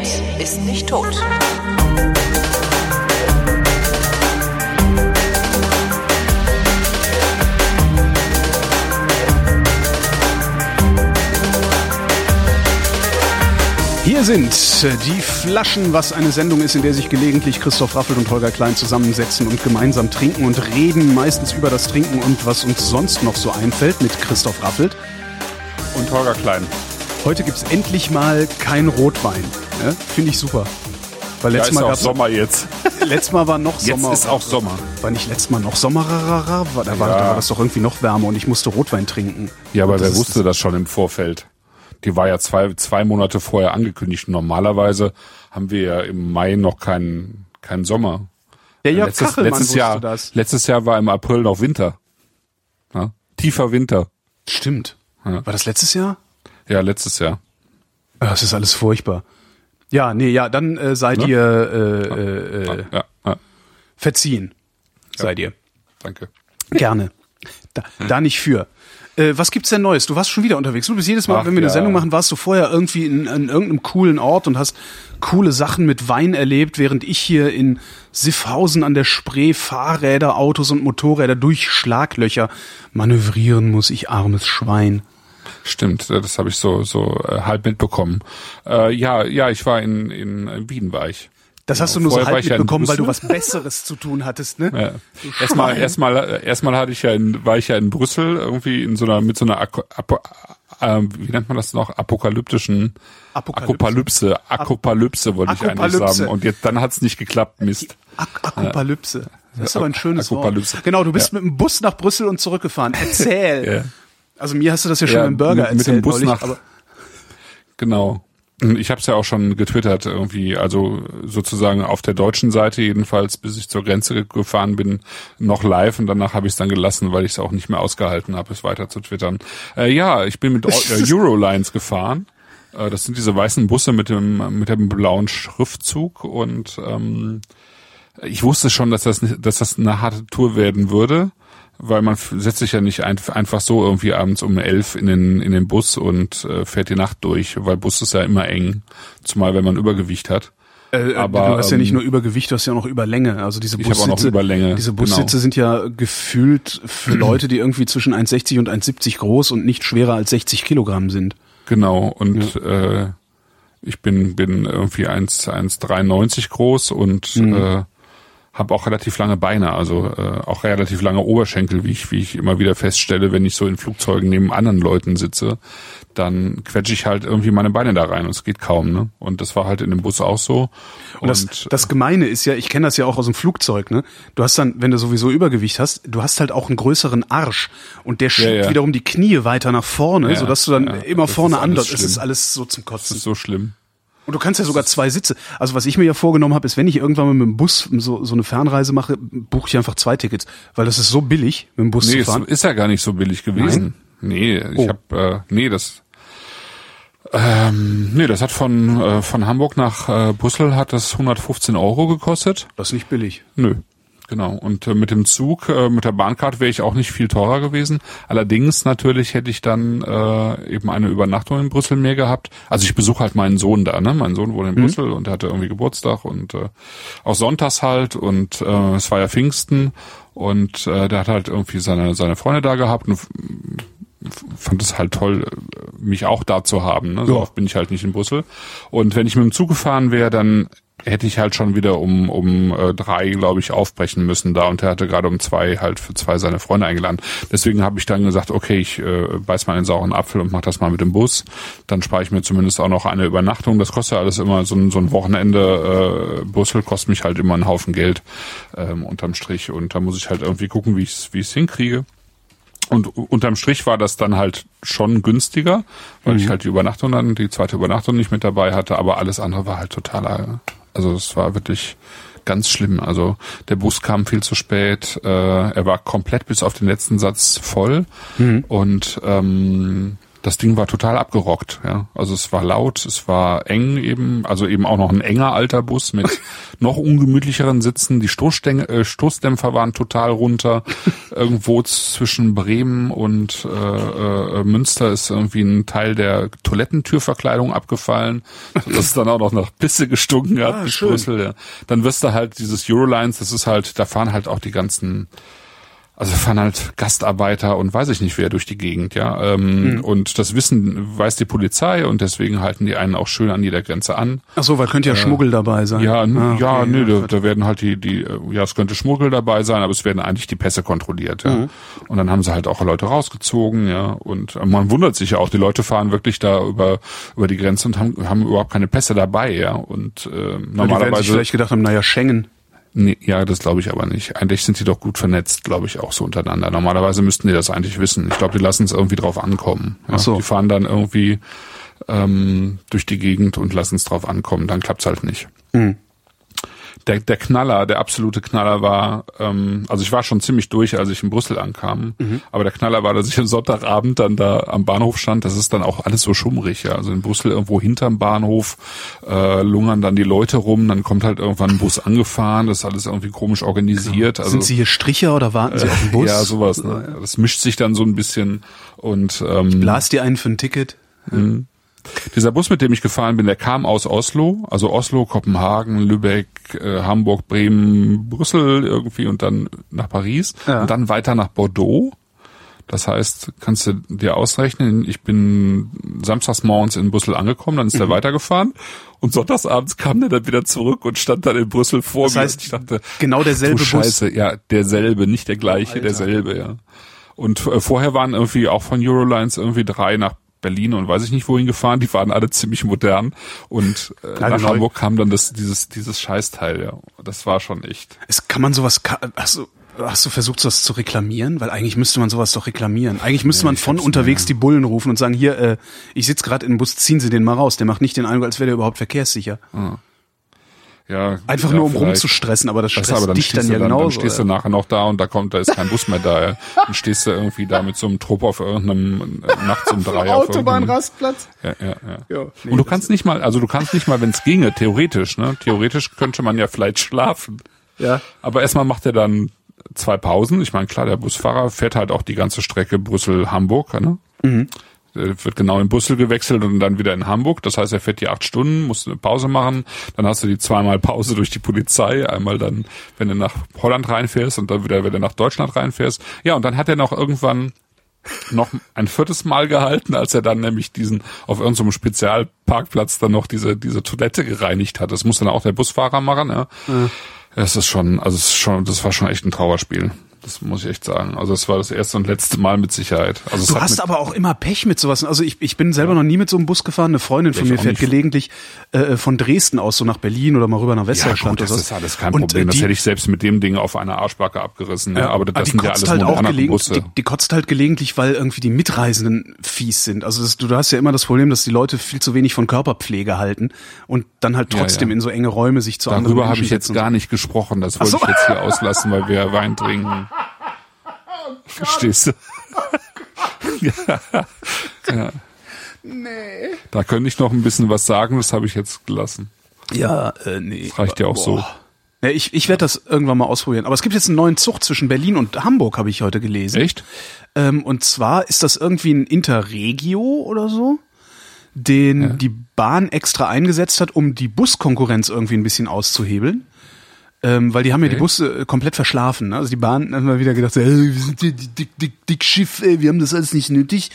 Internet ist nicht tot. Hier sind äh, die Flaschen, was eine Sendung ist, in der sich gelegentlich Christoph Raffelt und Holger Klein zusammensetzen und gemeinsam trinken und reden, meistens über das Trinken und was uns sonst noch so einfällt mit Christoph Raffelt. Und Holger Klein. Heute gibt's endlich mal kein Rotwein. Ne? Finde ich super. Weil Ja, letztes ist Mal gab's, Sommer jetzt. letztes Mal war noch Jetzt Sommer. ist auch Sommer. War nicht letztes Mal noch Sommer? Da, war, Ja. da war das doch irgendwie noch wärmer und ich musste Rotwein trinken. Ja, aber wer das wusste das schon im Vorfeld? Die war ja zwei, zwei Monate vorher angekündigt. Normalerweise haben wir ja im Mai noch keinen keinen Sommer. Der Jörg letztes, Kachelmann letztes wusste Jahr, das. letztes Jahr war im April noch Winter. Ja? Tiefer Winter. Stimmt. Ja. War das letztes Jahr? Ja, letztes Jahr. Ah, Das ist alles furchtbar. Ja, nee, ja, dann äh, seid Ne? ihr äh, äh, äh, Ja, ja, verziehen. Seid ihr. danke. Gerne. Da, da nicht für. Äh, was gibt's denn Neues? Du warst schon wieder unterwegs. Du bist jedes Mal, Ach, wenn wir eine ja. Sendung machen, warst du vorher irgendwie in, in irgendeinem coolen Ort und hast coole Sachen mit Wein erlebt, während ich hier in Siffhausen an der Spree Fahrräder, Autos und Motorräder durch Schlaglöcher manövrieren muss, ich armes Schwein. Stimmt, das habe ich so so äh, halb mitbekommen. Äh, ja, ja, ich war in in Wien war ich. Das hast du nur so Vorher war halb ich ja mitbekommen, weil du was. Besseres zu tun hattest, ne? Ja. Erstmal, erstmal, äh, erstmal hatte ich ja in, war ich ja in Brüssel irgendwie in so einer mit so einer Apo, Apo, äh, wie nennt man das noch apokalyptischen Apokalypse. Apokalypse Apokalypse wollte ich eigentlich Akopalypse. sagen und jetzt dann hat's nicht geklappt Mist Ak Akopalypse. Das ist aber ein schönes Akopalypse. Wort. Genau, du bist mit dem Bus nach Brüssel und zurückgefahren. Erzähl. Also mir hast du das ja schon Ja, beim Burger mit- mit erzählt. dem Bus neulich, nach- aber genau. Ich habe es ja auch schon getwittert irgendwie also sozusagen auf der deutschen Seite jedenfalls bis ich zur Grenze gefahren bin noch live und danach habe ich es dann gelassen weil ich es auch nicht mehr ausgehalten habe es weiter zu twittern. Äh, ja ich bin mit äh, Eurolines gefahren. Äh, Das sind diese weißen Busse mit dem mit dem blauen Schriftzug und ähm, ich wusste schon, dass das dass das eine harte Tour werden würde, weil man setzt sich ja nicht ein, einfach so irgendwie abends um elf in den in den Bus und äh, fährt die Nacht durch, weil Bus ist ja immer eng, zumal wenn man Übergewicht hat. äh, aber, du hast ja nicht ähm, nur Übergewicht, du hast ja auch noch Überlänge. Also diese Ich habe auch noch Bussitze, Überlänge, diese Bussitze genau. sind ja gefühlt für Leute, die irgendwie zwischen 1,60 und 1,70 groß und nicht schwerer als 60 Kilogramm sind. Genau und äh, ich bin bin irgendwie 1 1,93 groß und äh, habe auch relativ lange Beine, also äh, auch relativ lange Oberschenkel, wie ich wie ich immer wieder feststelle, wenn ich so in Flugzeugen neben anderen Leuten sitze, dann quetsche ich halt irgendwie meine Beine da rein und es geht kaum, ne? Und das war halt in dem Bus auch so. Und das, das Gemeine ist ja, ich kenne das ja auch aus dem Flugzeug, ne? Du hast dann, wenn du sowieso Übergewicht hast, du hast halt auch einen größeren Arsch und der schiebt ja. wiederum die Knie weiter nach vorne, Ja, sodass du dann ja, immer das vorne andert. Es ist alles so zum das Kotzen. ist so schlimm. Und du kannst ja sogar zwei Sitze. Also was ich mir ja vorgenommen habe, ist, wenn ich irgendwann mal mit dem Bus so, so eine Fernreise mache, buche ich einfach zwei Tickets, weil das ist so billig, mit dem Bus Nee, zu es fahren. ist ja gar nicht so billig gewesen. Nee, ich Oh. hab habe äh, nee, das ähm, nee, das hat von äh, von Hamburg nach äh, Brüssel hat das 115 Euro gekostet. Das ist nicht billig. Nö. Genau. Und äh, mit dem Zug, äh, mit der Bahncard wäre ich auch nicht viel teurer gewesen. Allerdings natürlich hätte ich dann äh, eben eine Übernachtung in Brüssel mehr gehabt. Also ich besuche halt meinen Sohn da, ne? Mein Sohn wohnt in Brüssel und hatte irgendwie Geburtstag und äh, auch sonntags halt und äh, es war ja Pfingsten und äh, der hat halt irgendwie seine seine Freunde da gehabt und fand es halt toll, mich auch da zu haben. Ne? So Ja. oft bin ich halt nicht in Brüssel. Und wenn ich mit dem Zug gefahren wäre, dann hätte ich halt schon wieder um um äh, drei, glaube ich, aufbrechen müssen da. Und er hatte gerade um zwei halt für zwei seine Freunde eingeladen. Deswegen habe ich dann gesagt, okay, ich äh, beiß mal einen sauren Apfel und mach das mal mit dem Bus. Dann spare ich mir zumindest auch noch eine Übernachtung. Das kostet ja alles immer so ein, so ein Wochenende. Äh, Brüssel kostet mich halt immer einen Haufen Geld ähm, unterm Strich. Und da muss ich halt irgendwie gucken, wie ich es wie ich's hinkriege. Und unterm Strich war das dann halt schon günstiger, weil ich halt die Übernachtung dann, die zweite Übernachtung nicht mit dabei hatte, aber alles andere war halt totaler, also es war wirklich ganz schlimm. Also der Bus kam viel zu spät, äh, er war komplett bis auf den letzten Satz voll. Und ähm, das Ding war total abgerockt, ja. Also es war laut, es war eng eben, also eben auch noch ein enger alter Bus mit noch ungemütlicheren Sitzen. Die Stoßstäng äh, Stoßdämpfer waren total runter. irgendwo zwischen Bremen und äh, äh, Münster ist irgendwie ein Teil der Toilettentürverkleidung abgefallen, dass es dann auch noch nach Pisse gestunken hat Ah. Ja. Dann wirst du halt dieses Eurolines, das ist halt, da fahren halt auch die ganzen also fahren halt Gastarbeiter und weiß ich nicht wer durch die Gegend, ja. Ähm, Mhm. Und das Wissen weiß die Polizei und deswegen halten die einen auch schön an jeder Grenze an. Ach so, weil könnte ja Schmuggel dabei sein. Äh, Ja, Ah, ja, okay, nee, da, ja. da werden halt die, die, äh, ja, es könnte Schmuggel dabei sein, aber es werden eigentlich die Pässe kontrolliert, ja. Mhm. Und dann haben sie halt auch Leute rausgezogen, ja. Und äh, man wundert sich ja auch, die Leute fahren wirklich da über, über die Grenze und haben, haben überhaupt keine Pässe dabei, ja. Und äh, Weil die werden sich normalerweise. vielleicht gedacht haben, naja, Schengen. Nee, ja, das glaube ich aber nicht. Eigentlich sind die doch gut vernetzt, glaube ich, auch so untereinander. Normalerweise müssten die das eigentlich wissen. Ich glaube, die lassen es irgendwie drauf ankommen. Ja, Ach so. Die fahren dann irgendwie ähm, durch die Gegend und lassen es drauf ankommen. Dann klappt's halt nicht. Mhm. Der, der Knaller, der absolute Knaller war, ähm, also ich war schon ziemlich durch, als ich in Brüssel ankam, Mhm. aber der Knaller war, dass ich am Sonntagabend dann da am Bahnhof stand. Das ist dann auch alles so schummrig, ja. Also in Brüssel irgendwo hinterm Bahnhof äh, lungern dann die Leute rum, dann kommt halt irgendwann ein Bus angefahren, das ist alles irgendwie komisch organisiert. Also, Sind Sie hier Stricher oder warten Sie auf den Bus? ja, sowas. Ne? Das mischt sich dann so ein bisschen und ähm, Blas dir einen für ein Ticket. Dieser Bus, mit dem ich gefahren bin, der kam aus Oslo, also Oslo, Kopenhagen, Lübeck, äh, Hamburg, Bremen, Brüssel irgendwie und dann nach Paris Ja. und dann weiter nach Bordeaux. Das heißt, kannst du dir ausrechnen, ich bin samstags morgens in Brüssel angekommen, dann ist Mhm. der weitergefahren und sonntagsabends kam der dann wieder zurück und stand dann in Brüssel vor Das mir. heißt, ich dachte, genau derselbe du Bus. Scheiße, ja, derselbe, nicht der gleiche, Alter. derselbe, ja. Und äh, vorher waren irgendwie auch von Eurolines irgendwie drei nach Berlin und weiß ich nicht wohin gefahren, die waren alle ziemlich modern und äh, nach neu. Hamburg kam dann das dieses dieses Scheißteil, ja. Das war schon echt. Es, kann man sowas, ka- hast du, hast du versucht, sowas zu reklamieren? Weil eigentlich müsste man sowas doch reklamieren. Eigentlich müsste man von unterwegs die Bullen rufen und sagen, hier, äh, ich sitze gerade in dem Bus, ziehen Sie den mal raus. Der macht nicht den Eindruck, als wäre der überhaupt verkehrssicher. Ja, Einfach ja, nur um rumzustressen, aber das stresst aber dann dich dann ja dann, genauso. dann stehst du nachher noch da und da kommt, da ist kein Bus mehr da. Ja. Dann stehst du irgendwie da mit so einem Trupp auf irgendeinem äh, nachts um drei Autobahnrastplatz. Ja, ja, ja. Ja, nee, und du kannst nicht mal, also du kannst nicht mal, wenn es ginge, theoretisch, ne? Theoretisch könnte man ja vielleicht schlafen. Ja. Aber erstmal macht er dann zwei Pausen. Ich meine, klar, der Busfahrer fährt halt auch die ganze Strecke Brüssel-Hamburg, ne? Mhm. Er wird genau in Brüssel gewechselt und dann wieder in Hamburg. Das heißt, er fährt die acht Stunden, muss eine Pause machen. Dann hast du die zweimal Pause durch die Polizei. Einmal dann, wenn du nach Holland reinfährst und dann wieder, wenn du nach Deutschland reinfährst. Ja, und dann hat er noch irgendwann noch ein viertes Mal gehalten, als er dann nämlich diesen auf irgendeinem Spezialparkplatz dann noch diese diese Toilette gereinigt hat. Das muss dann auch der Busfahrer machen. Ja. Das ist schon, also es ist schon, das war schon echt ein Trauerspiel. Das muss ich echt sagen. Also es war das erste und letzte Mal mit Sicherheit. Also Du hast aber auch immer Pech mit sowas. Also ich, ich bin selber noch nie mit so einem Bus gefahren. Eine Freundin von mir fährt gelegentlich äh, von Dresden aus so nach Berlin oder mal rüber nach ja, Westdeutschland gut, das oder ist alles kein Und, Problem. äh, das die- hätte ich selbst mit dem Ding auf einer Arschbacke abgerissen. Ja, aber das die sind ja alles halt auch Busse. die, die kotzt halt gelegentlich, weil irgendwie die Mitreisenden fies sind. Also das, du, hast ja immer das Problem, dass die Leute viel zu wenig von Körperpflege halten und dann halt Ja, trotzdem ja. in so enge Räume sich zu anderen Darüber habe ich jetzt gar nicht gesprochen. Das wollte so. ich jetzt hier auslassen, weil wir Wein trinken. Verstehst du? ja. ja. Nee. Da könnte ich noch ein bisschen was sagen, das habe ich jetzt gelassen. Ja, äh, nee. Das reicht ja auch so. Ja, ich ich werde das irgendwann mal ausprobieren. Aber es gibt jetzt einen neuen Zug zwischen Berlin und Hamburg, habe ich heute gelesen. Echt? Ähm, und zwar ist das irgendwie ein Interregio oder so, den die Bahn extra eingesetzt hat, um die Buskonkurrenz irgendwie ein bisschen auszuhebeln. Ähm, weil die haben ja die Okay. Busse äh, komplett verschlafen. Ne? Also die Bahn hat mal wieder gedacht, so, hey, wir sind hier die dick, dick, dick Schiff, ey, wir haben das alles nicht nötig.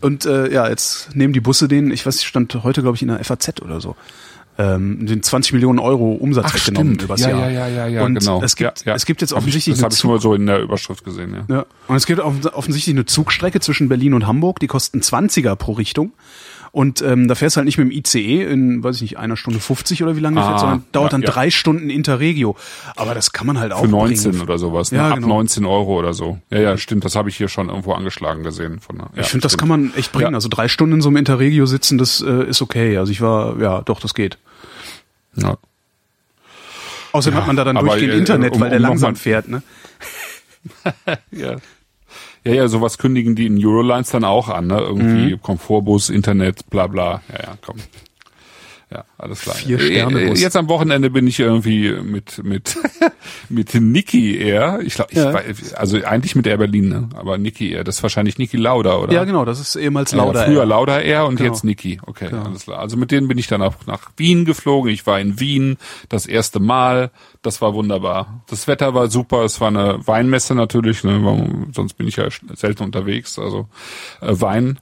Und äh, ja, jetzt nehmen die Busse den, ich weiß, stand heute, glaube ich, in der FAZ oder so, ähm, den 20 Millionen Euro Umsatz Ach, weggenommen stimmt. übers Ja, Jahr. ja, ja, ja, ja, Und genau. es gibt, Ja, ja. es gibt jetzt Hab ich- offensichtlich Das habe ich nur so in der Überschrift gesehen, ja. ja. Und es gibt offen- offensichtlich eine Zugstrecke zwischen Berlin und Hamburg, die kosten 20er pro Richtung. Und ähm, da fährst du halt nicht mit dem ICE in, weiß ich nicht, einer Stunde 50 oder wie lange Ah, fährt, sondern dauert ja, dann ja. drei Stunden Interregio. Aber das kann man halt auch Für 19 bringen. oder sowas, ne? Ja, ab genau. 19 Euro oder so. Ja, ja, stimmt, das habe ich hier schon irgendwo angeschlagen gesehen. Von, ja, Ich finde, das kann man echt bringen. Also drei Stunden in so einem Interregio sitzen, das äh, ist okay. Also ich war, ja, doch, das geht. Ja. Außerdem Ja, hat man da dann durchgehend äh, Internet, um- weil der um langsam fährt, ne? Ja. Ja, ja, sowas kündigen die in Eurolines dann auch an, ne? Irgendwie Mhm. Komfortbus, Internet, bla bla. Ja, ja, komm. Ja, alles klar. Vier Sterne Äh, Bus. Jetzt am Wochenende bin ich irgendwie mit mit mit Niki Air. Ich glaube, Ja. also eigentlich mit Air Berlin, ne? aber Niki Air. Das ist wahrscheinlich Niki Lauda, oder? Ja, genau, das ist ehemals Lauda. Ja, früher Air. Lauda Air und Genau. jetzt Niki. Okay, alles klar. Also mit denen bin ich dann auch nach Wien geflogen. Ich war in Wien das erste Mal. Das war wunderbar. Das Wetter war super. Es war eine Weinmesse natürlich. Ne? Sonst bin ich ja selten unterwegs. Also äh, Wein.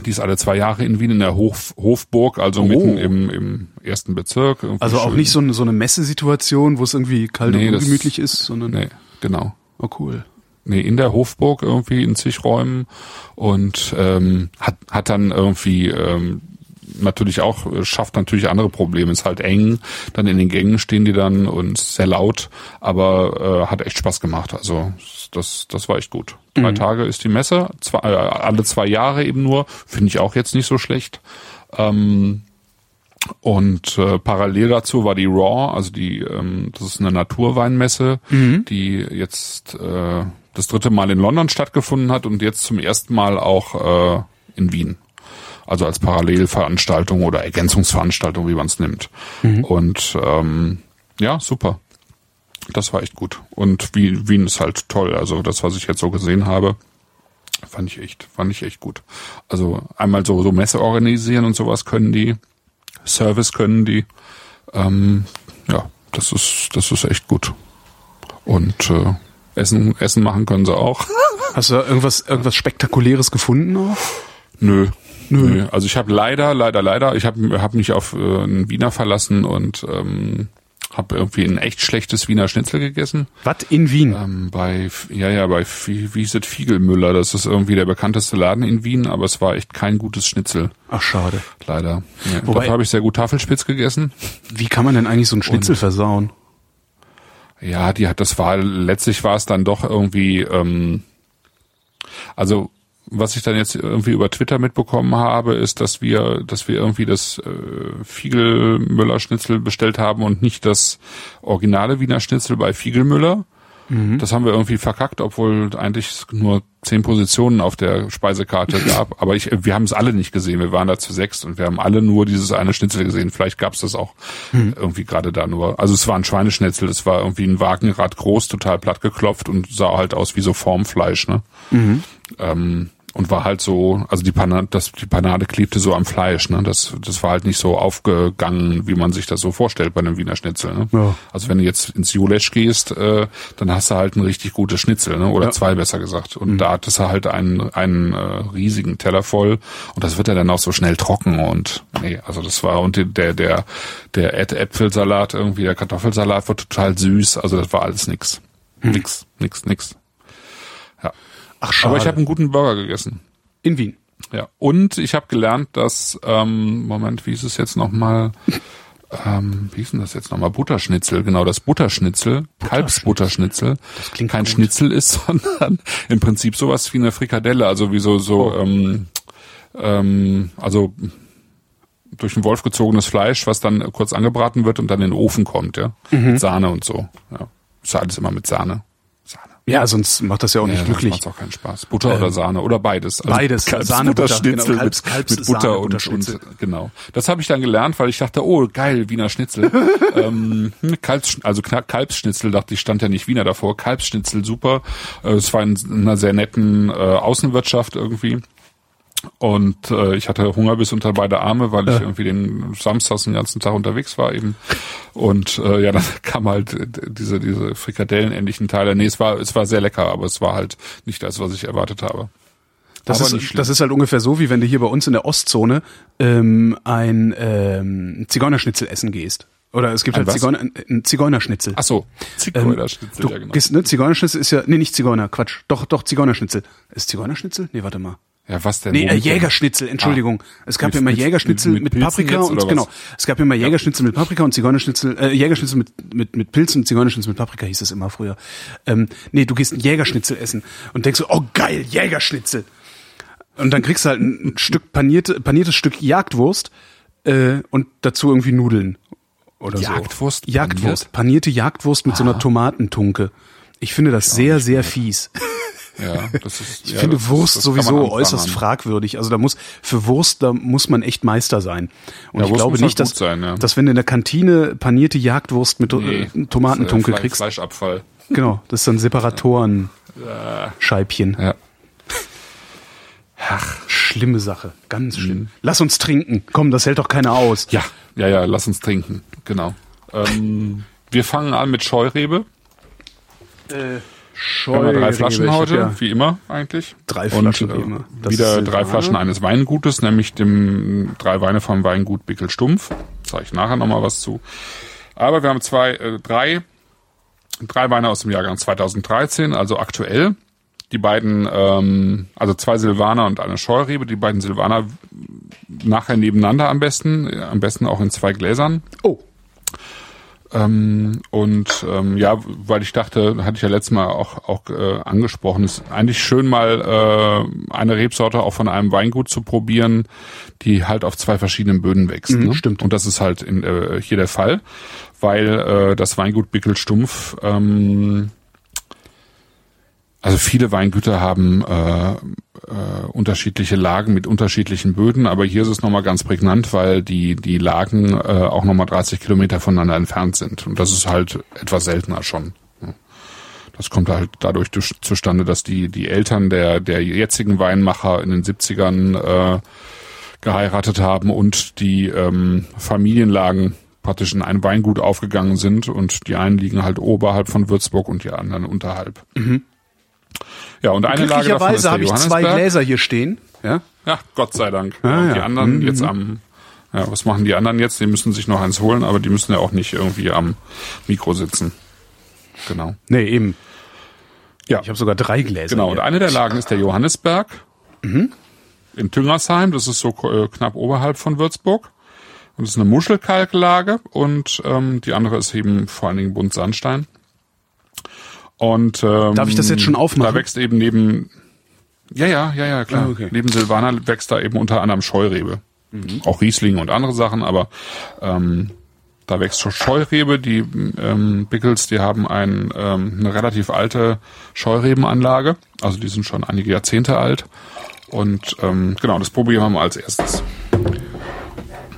Die ist alle zwei Jahre in Wien in der Hof, Hofburg, also mitten im, im ersten Bezirk. Oh. Also auch schön. nicht so eine, so eine Messesituation, wo es irgendwie kalt Nee, und ungemütlich ist, sondern Nee, genau. oh cool. nee, in der Hofburg irgendwie in zig Räumen und ähm, hat, hat dann irgendwie ähm, natürlich auch, schafft natürlich andere Probleme. Ist halt eng, dann in den Gängen stehen die dann und sehr laut, aber äh, hat echt Spaß gemacht. Also das, das war echt gut. Drei Tage ist die Messe, zwei, äh, alle zwei Jahre eben nur, finde ich auch jetzt nicht so schlecht. Ähm, und äh, parallel dazu war die Raw, also die, ähm, das ist eine Naturweinmesse, die jetzt äh, das dritte Mal in London stattgefunden hat und jetzt zum ersten Mal auch äh, in Wien. Also als Parallelveranstaltung oder Ergänzungsveranstaltung, wie man es nimmt. Und ähm, ja, super. Das war echt gut. Und Wien, Wien ist halt toll. Also das, was ich jetzt so gesehen habe, fand ich echt, fand ich echt gut. Also einmal so, so Messe organisieren und sowas können die. Service können die. Ähm, ja, das ist, das ist echt gut. Und äh, Essen, Essen machen können sie auch. Hast du irgendwas, irgendwas Spektakuläres gefunden auch? Nö. Nö. Also ich habe leider, leider, leider, ich habe hab mich auf äh, einen Wiener verlassen und ähm, habe irgendwie ein echt schlechtes Wiener Schnitzel gegessen. Was in Wien? Ähm, bei, ja, ja, bei, wie, wie hieß es, Fiegelmüller. Das ist irgendwie der bekannteste Laden in Wien, aber es war echt kein gutes Schnitzel. Ach schade. Leider. Ja, Wobei- dafür habe ich sehr gut Tafelspitz gegessen. Wie kann man denn eigentlich so einen Schnitzel versauen? Ja, die hat, das war, letztlich war es dann doch irgendwie, ähm, also, was ich dann jetzt irgendwie über Twitter mitbekommen habe, ist, dass wir, dass wir irgendwie das äh, Fiegelmüller Schnitzel bestellt haben und nicht das originale Wiener Schnitzel bei Fiegelmüller. Das haben wir irgendwie verkackt, obwohl eigentlich nur zehn Positionen auf der Speisekarte gab. Aber ich, wir haben es alle nicht gesehen. Wir waren da zu sechs und wir haben alle nur dieses eine Schnitzel gesehen. Vielleicht gab es das auch irgendwie gerade da nur. Also es war ein Schweineschnitzel. Es war irgendwie ein Wagenrad groß, total platt geklopft und sah halt aus wie so Formfleisch. Ne? Ähm, und war halt so, also die Panade, das, die Panade klebte so am Fleisch, ne? Das, das war halt nicht so aufgegangen, wie man sich das so vorstellt bei einem Wiener Schnitzel, ne? Ja. Also wenn du jetzt ins Julesch gehst, äh, dann hast du halt ein richtig gutes Schnitzel, ne? Oder zwei besser gesagt. Und da hattest du halt einen, einen äh, riesigen Teller voll und das wird ja dann auch so schnell trocken und nee, also das war und der der der Äp- Äpfelsalat irgendwie, der Kartoffelsalat war total süß, also das war alles nix. Nix, nix, nix. Ja. Ach schade. Aber ich habe einen guten Burger gegessen. in Wien. Ja. Und ich habe gelernt, dass, ähm, Moment, wie ist es jetzt nochmal? Ähm, wie ist denn das jetzt nochmal? Butterschnitzel, genau, das Butterschnitzel, Kalbsbutterschnitzel, klingt kein gut. Schnitzel ist, sondern im Prinzip sowas wie eine Frikadelle, also wie so, so, ähm, ähm, also durch den Wolf gezogenes Fleisch, was dann kurz angebraten wird und dann in den Ofen kommt, ja. Mhm. Mit Sahne und so. Ja. Ist ja alles immer mit Sahne. Ja, sonst macht das ja auch nicht Ja, glücklich. Das macht auch keinen Spaß. Butter oder Sahne oder beides. Also beides. Kalbs- Sahne, Butter, Butterschnitzel genau, Kalbs- mit, Kalbs- mit Butter Sahne, und, und genau. Das habe ich dann gelernt, weil ich dachte, oh geil, Wiener Schnitzel. ähm, Kalbs, also Kalbsschnitzel, dachte ich, stand ja nicht Wiener davor. Kalbsschnitzel, super. Äh, Es war in einer sehr netten äh, Außenwirtschaft irgendwie. Und äh, ich hatte Hunger bis unter beide Arme, weil ich irgendwie den Samstags den ganzen Tag unterwegs war eben. Und äh, ja, dann kam halt diese diese Frikadellen-ähnlichen Teile. Nee, es war es war sehr lecker, aber es war halt nicht das, was ich erwartet habe. Das Aber ist, das ist halt ungefähr so, wie wenn du hier bei uns in der Ostzone ähm, ein ähm, Zigeunerschnitzel essen gehst. Oder es gibt Ein halt? Zigeuner, ein Zigeunerschnitzel. Ach so, Zigeunerschnitzel, Du ja genau. gehst, ne, Zigeunerschnitzel ist ja, nee, nicht Zigeuner, Quatsch. Doch, doch, Zigeunerschnitzel. Ist Zigeunerschnitzel? Nee, warte mal. Ja, was denn? Nee, äh? Jägerschnitzel, Entschuldigung. es gab Mit- ja immer mit- Jägerschnitzel mit- mit, Paprika und oder was? genau. Es gab ja immer Jägerschnitzel mit Paprika und Zigeunerschnitzel, äh, Jägerschnitzel mit, mit, mit Pilzen und Zigeunerschnitzel mit Paprika hieß es immer früher. Ähm, nee, du gehst ein Jägerschnitzel essen und denkst so, oh geil, Jägerschnitzel. Und dann kriegst du halt ein Stück panierte, paniertes Stück Jagdwurst äh, und dazu irgendwie Nudeln oder Jagdwurst so. Jagdwurst, panierte Jagdwurst mit so einer Tomatentunke. Ich finde das sehr, sehr fies. Ja, das ist, Ich ja, finde das, Wurst das sowieso äußerst fragwürdig. Also da muss für Wurst da muss man echt Meister sein. Und Ja, ich Wurst glaube muss nicht, halt dass, sein, ja. dass wenn du in der Kantine panierte Jagdwurst mit Nee, äh, Tomatentunke Fle- kriegst, Fleischabfall. genau, das ist dann Separatoren Scheibchen. Ja. Schlimme Sache, ganz Mhm. schlimm. Lass uns trinken. Komm, das hält doch keiner aus. Ja, ja, ja, lass uns trinken. Genau. Ähm, wir fangen an mit Scheurebe. Wir haben ja drei Flaschen hab heute, ja wie immer eigentlich. Drei Flaschen Und, wie äh, immer. Das wieder drei. Flaschen eines Weingutes, nämlich dem drei Weine vom Weingut Bickel Stumpf. Zeige ich nachher nochmal was zu. Aber wir haben zwei, äh, drei, drei Weine aus dem Jahrgang 2013, also aktuell. Die beiden, ähm, also zwei Silvaner und eine Scheurebe. Die beiden Silvaner nachher nebeneinander am besten, äh, am besten auch in zwei Gläsern. Oh, Ähm, und ähm, ja, weil ich dachte, hatte ich ja letztes Mal auch, auch äh, angesprochen, ist eigentlich schön mal äh, eine Rebsorte auch von einem Weingut zu probieren, die halt auf zwei verschiedenen Böden wächst. Mhm, ne? stimmt. Und das ist halt in, äh, hier der Fall, weil äh, das Weingut Bickel Stumpf ähm, also viele Weingüter haben äh, äh, unterschiedliche Lagen mit unterschiedlichen Böden, aber hier ist es nochmal ganz prägnant, weil die, die Lagen äh, auch nochmal 30 Kilometer voneinander entfernt sind. Und das ist halt etwas seltener schon. Das kommt halt dadurch durch, zustande, dass die, die Eltern der, der jetzigen Weinmacher in den 70ern äh, geheiratet haben und die ähm, Familienlagen praktisch in ein Weingut aufgegangen sind und die einen liegen halt oberhalb von Würzburg und die anderen unterhalb. Ja, und eine Lage davon ist habe ich zwei. Gläser hier stehen. Ja, Ja, Gott sei Dank. Ah, und ja. die anderen jetzt am, ja, was machen die anderen jetzt? Die müssen sich noch eins holen, aber die müssen ja auch nicht irgendwie am Mikro sitzen. Genau. nee, eben. Ja. Ich habe sogar drei Gläser. Genau, und hier. eine der Lagen ist der Johannisberg in Tüngersheim. Das ist so äh, knapp oberhalb von Würzburg. Und das ist eine Muschelkalklage und ähm, die andere ist eben vor allen Dingen Buntsandstein. Und ähm, Darf ich das jetzt schon aufmachen? Da wächst eben neben ja, ja, ja, ja, klar. Ah, okay. Neben Silvaner wächst da eben unter anderem Scheurebe. Auch Riesling und andere Sachen, aber ähm, da wächst schon Scheurebe. Die ähm, Bickels, die haben ein, ähm, eine relativ alte Scheurebenanlage. Also die sind schon einige Jahrzehnte alt. Und ähm, genau, das probieren wir mal als erstes.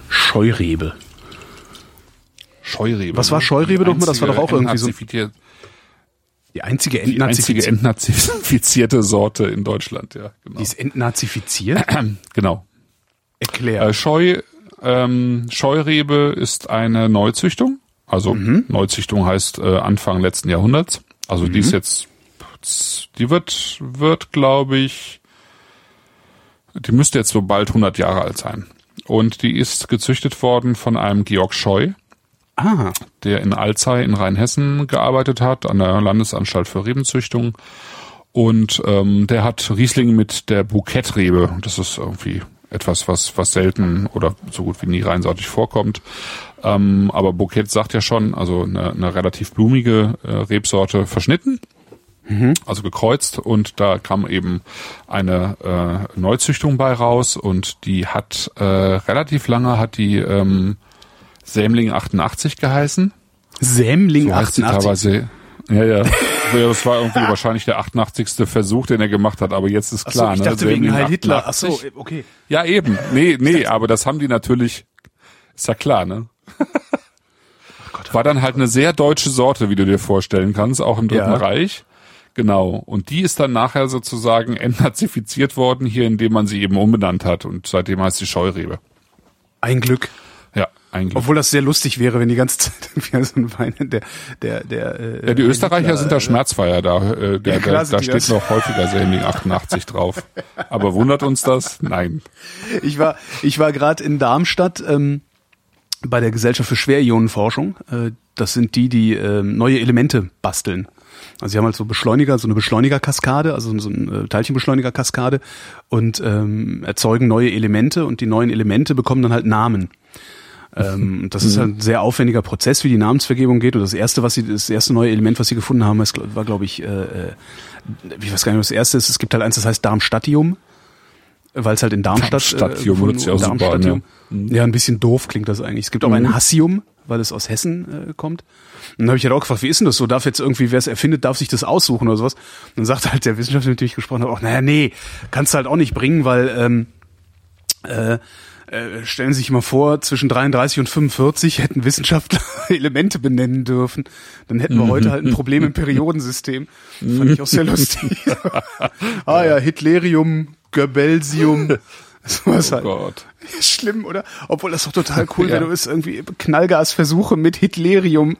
Scheurebe. Scheurebe. Was war ne? Scheurebe Die doch mal? Das war doch auch irgendwie so- Die einzige Die einzige entnazifizierte. Sorte in Deutschland, ja. Genau. Die ist entnazifiziert? genau. Erklär. Äh, Scheu, ähm, Scheurebe ist eine Neuzüchtung. Also Mhm. Neuzüchtung heißt äh, Anfang letzten Jahrhunderts. Also die ist Mhm. jetzt, die wird, wird glaube ich, die müsste jetzt so bald 100 Jahre alt sein. Und die ist gezüchtet worden von einem Georg Scheu, ah, der in Alzey in Rheinhessen gearbeitet hat, an der Landesanstalt für Rebenzüchtung. Und ähm, der hat Riesling mit der Boukettrebe. Das ist irgendwie etwas, was, was selten oder so gut wie nie reinsortig vorkommt. Ähm, aber Bouquet sagt ja schon, also eine, eine relativ blumige äh, Rebsorte verschnitten, also gekreuzt. Und da kam eben eine äh, Neuzüchtung bei raus und die hat äh, relativ lange hat die ähm, Sämling 88 geheißen. Sämling So heißt sie 88. teilweise. Ja, ja. Ja, Das war irgendwie wahrscheinlich der 88. Versuch, den er gemacht hat, aber jetzt ist klar, ich ne? dachte wegen Sämling Heil Hitler. 88. Achso, okay. Ja, eben. Nee, nee, aber das haben die natürlich, ist ja klar, ne? War dann halt eine sehr deutsche Sorte, wie du dir vorstellen kannst, auch im Dritten Ja. Reich. Genau. Und die ist dann nachher sozusagen entnazifiziert worden, hier, indem man sie eben umbenannt hat. Und seitdem heißt sie Scheurebe. Ein Glück. Eigentlich. Obwohl das sehr lustig wäre, wenn die ganze Zeit irgendwie so ein Wein, der, der, der, äh, Ja, die Heil Österreicher Hitler, sind da äh, schmerzfeier da. Äh, der, Ja, klar da, da steht das. noch häufiger Sämling 88 drauf. Aber wundert uns das? Nein. Ich war, ich war gerade in Darmstadt ähm, bei der Gesellschaft für Schwerionenforschung. Äh, das sind die, die ähm, neue Elemente basteln. Also sie haben halt so Beschleuniger, so eine Beschleunigerkaskade, also so eine Teilchenbeschleunigerkaskade und ähm, erzeugen neue Elemente und die neuen Elemente bekommen dann halt Namen. Ähm, das ist halt ein sehr aufwendiger Prozess, wie die Namensvergebung geht. Und das erste, was sie, das erste neue Element, was sie gefunden haben, ist, war, glaube ich, äh, äh, ich weiß gar nicht, was das erste ist. Es gibt halt eins, das heißt Darmstadtium, weil es halt in Darmstadt Darmstadtium gefunden hört sich auch wurde. super an, Darmstadtium. Ja, ein bisschen doof klingt das eigentlich. Es gibt auch ein Hassium, weil es aus Hessen äh, kommt. Und dann habe ich halt auch gefragt, wie ist denn das so? Darf jetzt irgendwie, wer es erfindet, darf sich das aussuchen oder sowas? Und dann sagt halt der Wissenschaftler, mit dem ich gesprochen habe, auch, naja, nee, kannst du halt auch nicht bringen, weil ähm, äh, äh, stellen Sie sich mal vor, zwischen 33 und 45 hätten Wissenschaftler Elemente benennen dürfen. Dann hätten wir heute halt ein Problem im Periodensystem. Fand ich auch sehr lustig. ah ja, Hitlerium, Goebbelsium. Sowas Oh halt. Gott. Schlimm, oder? Obwohl das doch total cool Ja. wäre. Du bist irgendwie Knallgasversuche mit Hitlerium.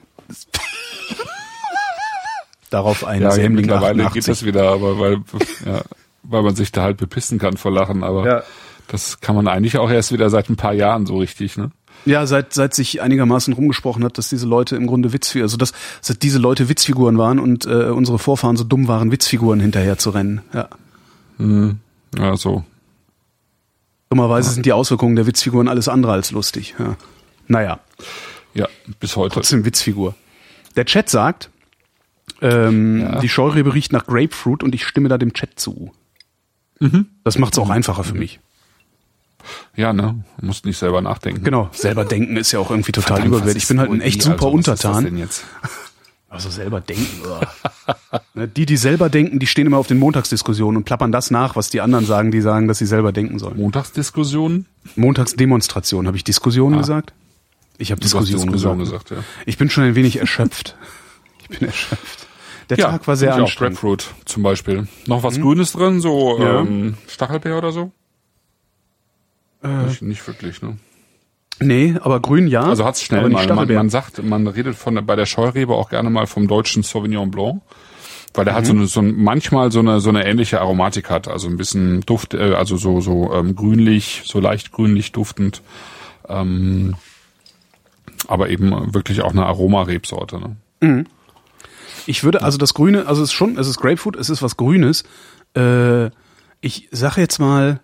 Darauf ein Ja, Sämling mittlerweile 88. geht das wieder, aber weil, ja, weil man sich da halt bepissen kann vor Lachen, aber Ja. Das kann man eigentlich auch erst wieder seit ein paar Jahren so richtig, ne? Ja, seit seit sich einigermaßen rumgesprochen hat, dass diese Leute im Grunde Witzfiguren, also dass, dass diese Leute Witzfiguren waren und äh, unsere Vorfahren so dumm waren, Witzfiguren hinterher zu rennen. Ja. Ja, so. Dummerweise sind die Auswirkungen der Witzfiguren alles andere als lustig. Ja. Naja, Ja, bis heute. trotzdem Witzfigur. Der Chat sagt, ähm, Ja. die Scheurebe riecht nach Grapefruit und ich stimme da dem Chat zu. Mhm. Das macht es auch einfacher für mich. Ja, ne? Man muss nicht selber nachdenken. Genau, selber denken ist ja auch irgendwie total Verdammt. Ich bin halt ein echt die? super also, was ist das Untertan. denn jetzt? Also selber denken. uah. Ne, die, die selber denken, die stehen immer auf den Montagsdiskussionen und plappern das nach, was die anderen sagen, die sagen, dass sie selber denken sollen. Montagsdiskussionen? Montagsdemonstration, habe ich Diskussionen gesagt? Ich habe Diskussionen Diskussion gesagt. gesagt, ja. Ich bin schon ein wenig erschöpft. Ich bin erschöpft. Der ja, Tag war sehr auch anstrengend. Mhm. Grapefruit zum Beispiel. Noch was Grünes drin, so Ja. ähm, Stachelbeer oder so? Äh. Nicht, nicht wirklich, ne? Nee, aber grün ja. Also hat's schnell mal. Man, man sagt, man redet von bei der Scheurebe auch gerne mal vom deutschen Sauvignon Blanc, weil der hat so, Mhm. eine, so ein, manchmal so eine so eine ähnliche Aromatik hat, also ein bisschen Duft, äh, also so so ähm, grünlich, so leicht grünlich duftend, ähm, aber eben wirklich auch eine Aromarebsorte. Ne? Ich würde, also das Grüne, also es ist schon, es ist Grapefruit, es ist was Grünes. Äh, ich sage jetzt mal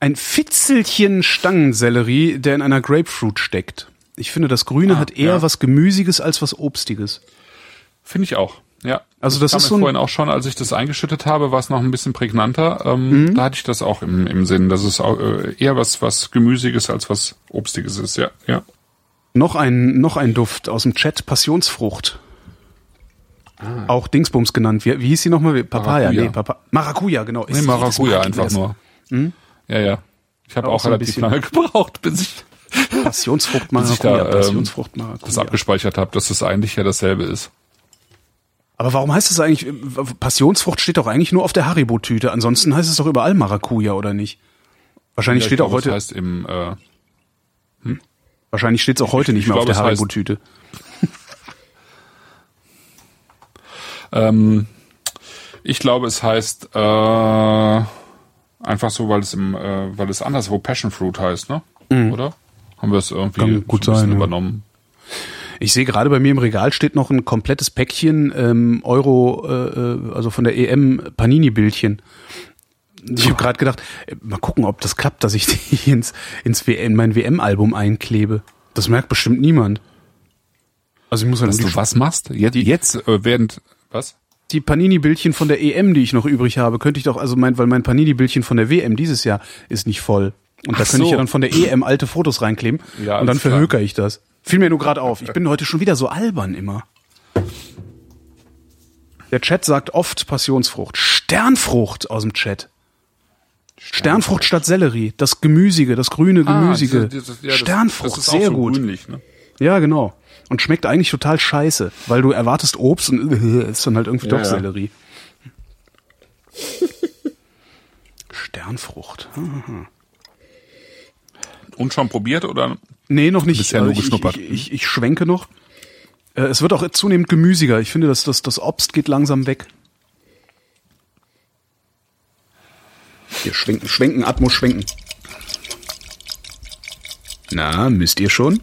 ein Fitzelchen Stangensellerie, der in einer Grapefruit steckt. Ich finde, das Grüne Ah, hat eher ja. was Gemüsiges als was Obstiges. Finde ich auch. Ja. Also das kam ist so vorhin auch schon, als ich das eingeschüttet habe, war es noch ein bisschen prägnanter. Ähm, Mhm. Da hatte ich das auch im, im Sinn, dass es auch, äh, eher was was Gemüsiges als was Obstiges ist. Ja, ja. Noch ein, noch ein Duft aus dem Chat, Passionsfrucht. Auch Dingsbums genannt. Wie, wie hieß sie nochmal? Papaya, Ah. Maracuja. nee, Papa Maracuja, genau. Nee, Maracuja einfach nur. Ja, ja. Ich habe Auch auch, so ein relativ bisschen- lange gebraucht, bis ich Passionsfrucht bis ich Maracuja, da ähm, Passionsfrucht das Maracuja. abgespeichert habe, dass das eigentlich ja dasselbe ist. Aber warum heißt es eigentlich, Passionsfrucht steht doch eigentlich nur auf der Haribo-Tüte. Ansonsten heißt es doch überall Maracuja, oder nicht? Wahrscheinlich Ja, steht auch heute, Das heißt im äh, wahrscheinlich steht es auch heute ich- nicht ich mehr auf glaube, der es heißt- Haribo-Tüte. ähm, ich glaube, es heißt äh, einfach so, weil es im, äh, weil es anderswo Passion Fruit heißt, ne? Oder? Haben wir es irgendwie Mhm. Kann gut so ein bisschen sein, übernommen? Ich sehe gerade bei mir im Regal steht noch ein komplettes Päckchen ähm, Euro, äh, äh, also von der EM Panini-Bildchen. Ich habe gerade gedacht, äh, mal gucken, ob das klappt, dass ich die ins, ins WM, in mein WM-Album einklebe. Das merkt bestimmt niemand. Also ich muss halt Dass du was machst? Jetzt, jetzt äh, während was? Die Panini-Bildchen von der EM, die ich noch übrig habe, könnte ich doch, also mein, weil mein Panini-Bildchen von der WM dieses Jahr ist nicht voll. Und da Ach könnte ich so. ja dann von der EM alte Fotos reinkleben. Ja, und dann verhöker ich das. Fiel mir nur gerade auf. Ich bin heute schon wieder so albern immer. Der Chat sagt oft Passionsfrucht. Sternfrucht aus dem Chat. Sternfrucht statt Sellerie. Das Gemüsige, das grüne Gemüsige. Ah, dieses- dieses- ja, das- Sternfrucht, das ist auch sehr so gut. Grünlich, ne? Ja, genau. Und schmeckt eigentlich total scheiße, weil du erwartest Obst und ist dann halt irgendwie Ja, doch ja. Sellerie. Sternfrucht. Und schon probiert oder? Nee, noch nicht. Bisher nur Also ich, geschnuppert. Ich, ich, ich schwenke noch. Äh, Es wird auch zunehmend gemüsiger. Ich finde, dass das, das Obst geht langsam weg. Hier schwenken, schwenken, Atmos schwenken. Na, müsst ihr schon?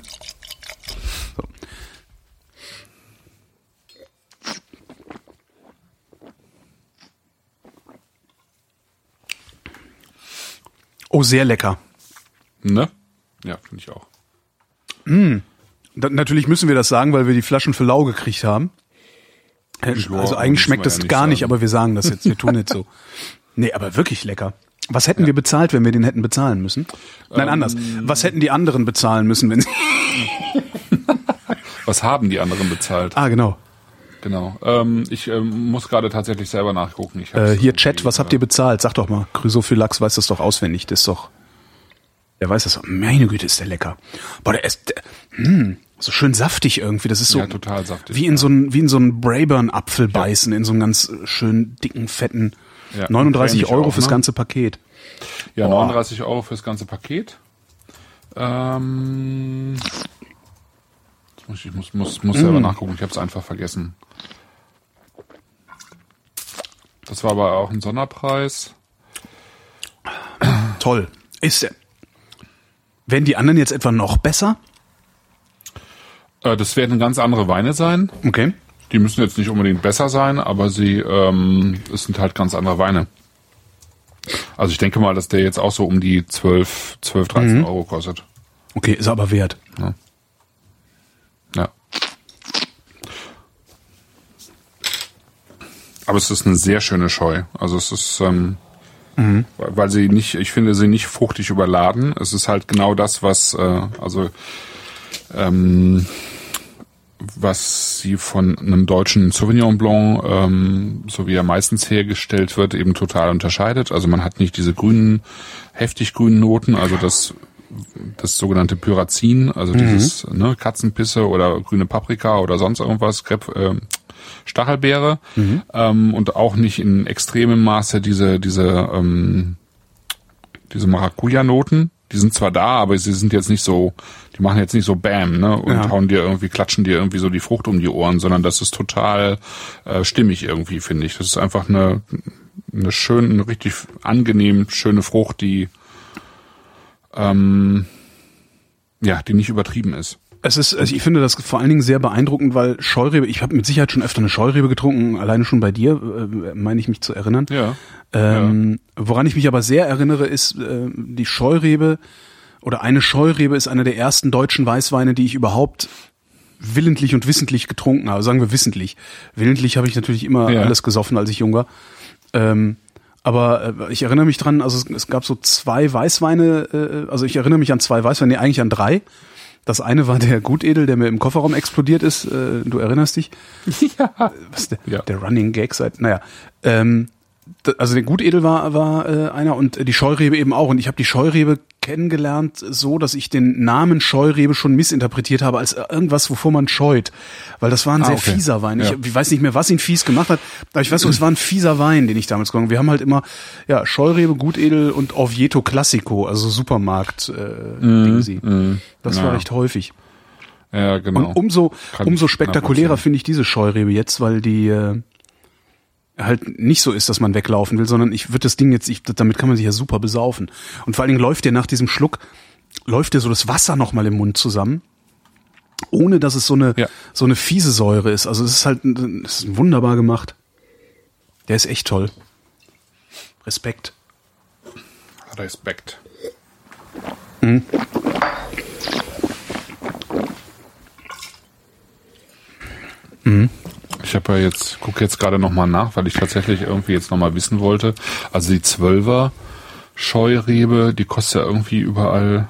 Oh, sehr lecker. Ne? Ja, finde ich auch. Da, natürlich müssen wir das sagen, weil wir die Flaschen für lau gekriegt haben. Äh, Ja, also eigentlich schmeckt ja das nicht gar nicht, sagen. aber wir sagen das jetzt. Wir tun jetzt so. Nee, aber wirklich lecker. Was hätten wir bezahlt, wenn wir den hätten bezahlen müssen? Nein, anders. Was hätten die anderen bezahlen müssen, wenn sie Was haben die anderen bezahlt? Ah, genau. Genau. Ähm, ich ähm, muss gerade tatsächlich selber nachgucken. Ich äh, hier Chat, was habt ihr bezahlt? Sag doch mal. Chrysophylax weiß das doch auswendig. Das ist doch. Der weiß das. Meine Güte, ist der lecker. Boah, der ist der, hm, so schön saftig irgendwie. Das ist so Ja, total saftig, wie in so ein wie in so einen Brayburn Apfel beißen in so einen ganz äh, schön dicken fetten Ja, 39 cremig Euro auch, fürs ne? ganze Paket. Ja, Boah. 39 Euro fürs ganze Paket. Ähm, muss ich muss, muss, muss Mm. selber nachgucken, ich habe es einfach vergessen. Das war aber auch ein Sonderpreis. Toll. Ist der. Werden die anderen jetzt etwa noch besser? Äh, das werden ganz andere Weine sein. Okay. Die müssen jetzt nicht unbedingt besser sein, aber sie, ähm, es sind halt ganz andere Weine. Also ich denke mal, dass der jetzt auch so um die 12, 12 13 Mhm. Euro kostet. Okay, ist aber wert. Ja. Aber es ist eine sehr schöne Scheu. Also es ist, ähm, weil weil sie nicht, ich finde sie nicht fruchtig überladen. Es ist halt genau das, was, äh, also ähm, was sie von einem deutschen Sauvignon Blanc, ähm, so wie er meistens hergestellt wird, eben total unterscheidet. Also man hat nicht diese grünen, heftig grünen Noten, also das das sogenannte Pyrazin, also dieses ne, Katzenpisse oder grüne Paprika oder sonst irgendwas, Krep, äh, Stachelbeere ähm, und auch nicht in extremem Maße diese diese ähm, diese Maracuja-Noten. Die sind zwar da, aber sie sind jetzt nicht so, die machen jetzt nicht so Bam, ne, und Ja. hauen dir irgendwie, klatschen dir irgendwie so die Frucht um die Ohren, sondern das ist total äh, stimmig irgendwie, finde ich. Das ist einfach eine eine schön, eine richtig angenehm schöne Frucht, die ähm, ja, die nicht übertrieben ist. Es ist, also ich finde das vor allen Dingen sehr beeindruckend, weil Scheurebe, ich habe mit Sicherheit schon öfter eine Scheurebe getrunken, alleine schon bei dir, äh, meine ich mich zu erinnern. Ja. Ähm, Woran ich mich aber sehr erinnere, ist äh, die Scheurebe oder eine Scheurebe ist einer der ersten deutschen Weißweine, die ich überhaupt willentlich und wissentlich getrunken habe. Sagen wir wissentlich. Willentlich habe ich natürlich immer Ja. alles gesoffen, als ich jung war. Ähm, aber äh, ich erinnere mich dran, also es, es gab so zwei Weißweine, äh, also ich erinnere mich an zwei Weißweine, nee, eigentlich an drei. Das eine war der Gutedel, der mir im Kofferraum explodiert ist. Äh, du erinnerst dich? Ja. Was der, Ja. der Running Gag seit, naja. Ähm, also der Gutedel war, war äh, einer und äh, die Scheurebe eben auch. Und ich habe die Scheurebe kennengelernt so, dass ich den Namen Scheurebe schon missinterpretiert habe als äh, irgendwas, wovor man scheut. Weil das war ein Ah, sehr okay. fieser Wein. Ja. Ich, ich weiß nicht mehr, was ihn fies gemacht hat, aber ich weiß so, es war ein fieser Wein, den ich damals habe. Wir haben halt immer ja, Scheurebe, Gutedel und Oviedo Classico, also Supermarkt äh, Dingsi. Das war Ja. recht häufig. Ja, genau. Und umso, Kann umso spektakulärer finde ich diese Scheurebe jetzt, weil die äh, halt nicht so ist, dass man weglaufen will, sondern ich würde das Ding jetzt, ich, damit kann man sich ja super besaufen. Und vor allen Dingen läuft dir nach diesem Schluck, läuft dir so das Wasser nochmal im Mund zusammen, ohne dass es so eine, Ja. so eine fiese Säure ist. Also es ist halt es ist wunderbar gemacht. Der ist echt toll. Respekt. Respekt. Ich habe ja jetzt, gucke jetzt gerade nochmal nach, weil ich tatsächlich irgendwie jetzt nochmal wissen wollte. Also die Zwölfer Scheurebe, die kostet ja irgendwie überall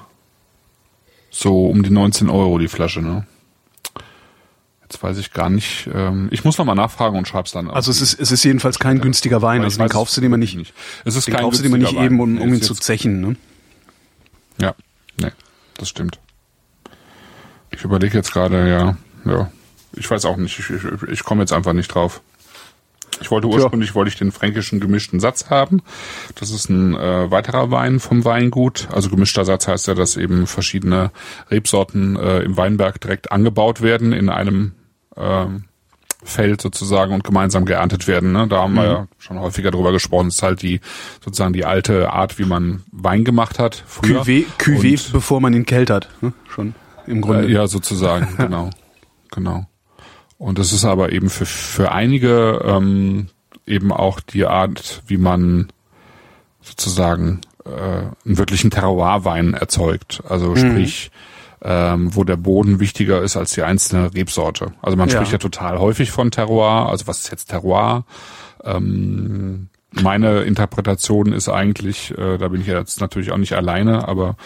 so um die 19 Euro die Flasche, ne? Jetzt weiß ich gar nicht. Ähm, ich muss nochmal nachfragen und schreib's dann. Also es ist, es ist jedenfalls kein günstiger Wein. Also den kaufst du dir mal nicht, wirklich Es ist den kein kaufst du dir mal nicht günstiger eben, um, Wein. um ihn zu zechen. Ne? Ja, nee, das stimmt. Ich überlege jetzt gerade, ja, ja. Ich weiß auch nicht, ich, ich, ich komme jetzt einfach nicht drauf. Ich wollte ursprünglich wollte ich den fränkischen gemischten Satz haben. Das ist ein äh, weiterer Wein vom Weingut. Also gemischter Satz heißt ja, dass eben verschiedene Rebsorten äh, im Weinberg direkt angebaut werden in einem ähm, Feld sozusagen und gemeinsam geerntet werden. Ne? Da haben wir ja schon häufiger drüber gesprochen. Das ist halt die sozusagen die alte Art, wie man Wein gemacht hat früher. Cuvée, bevor man ihn keltert. Ne? Schon im Grunde. äh, ja, sozusagen, genau. Genau. Und das ist aber eben für, für einige ähm, eben auch die Art, wie man sozusagen äh, einen wirklichen Terroirwein erzeugt. Also sprich, ähm, wo der Boden wichtiger ist als die einzelne Rebsorte. Also man Ja. spricht ja total häufig von Terroir. Also was ist jetzt Terroir? Ähm, meine Interpretation ist eigentlich, äh, da bin ich jetzt natürlich auch nicht alleine, aber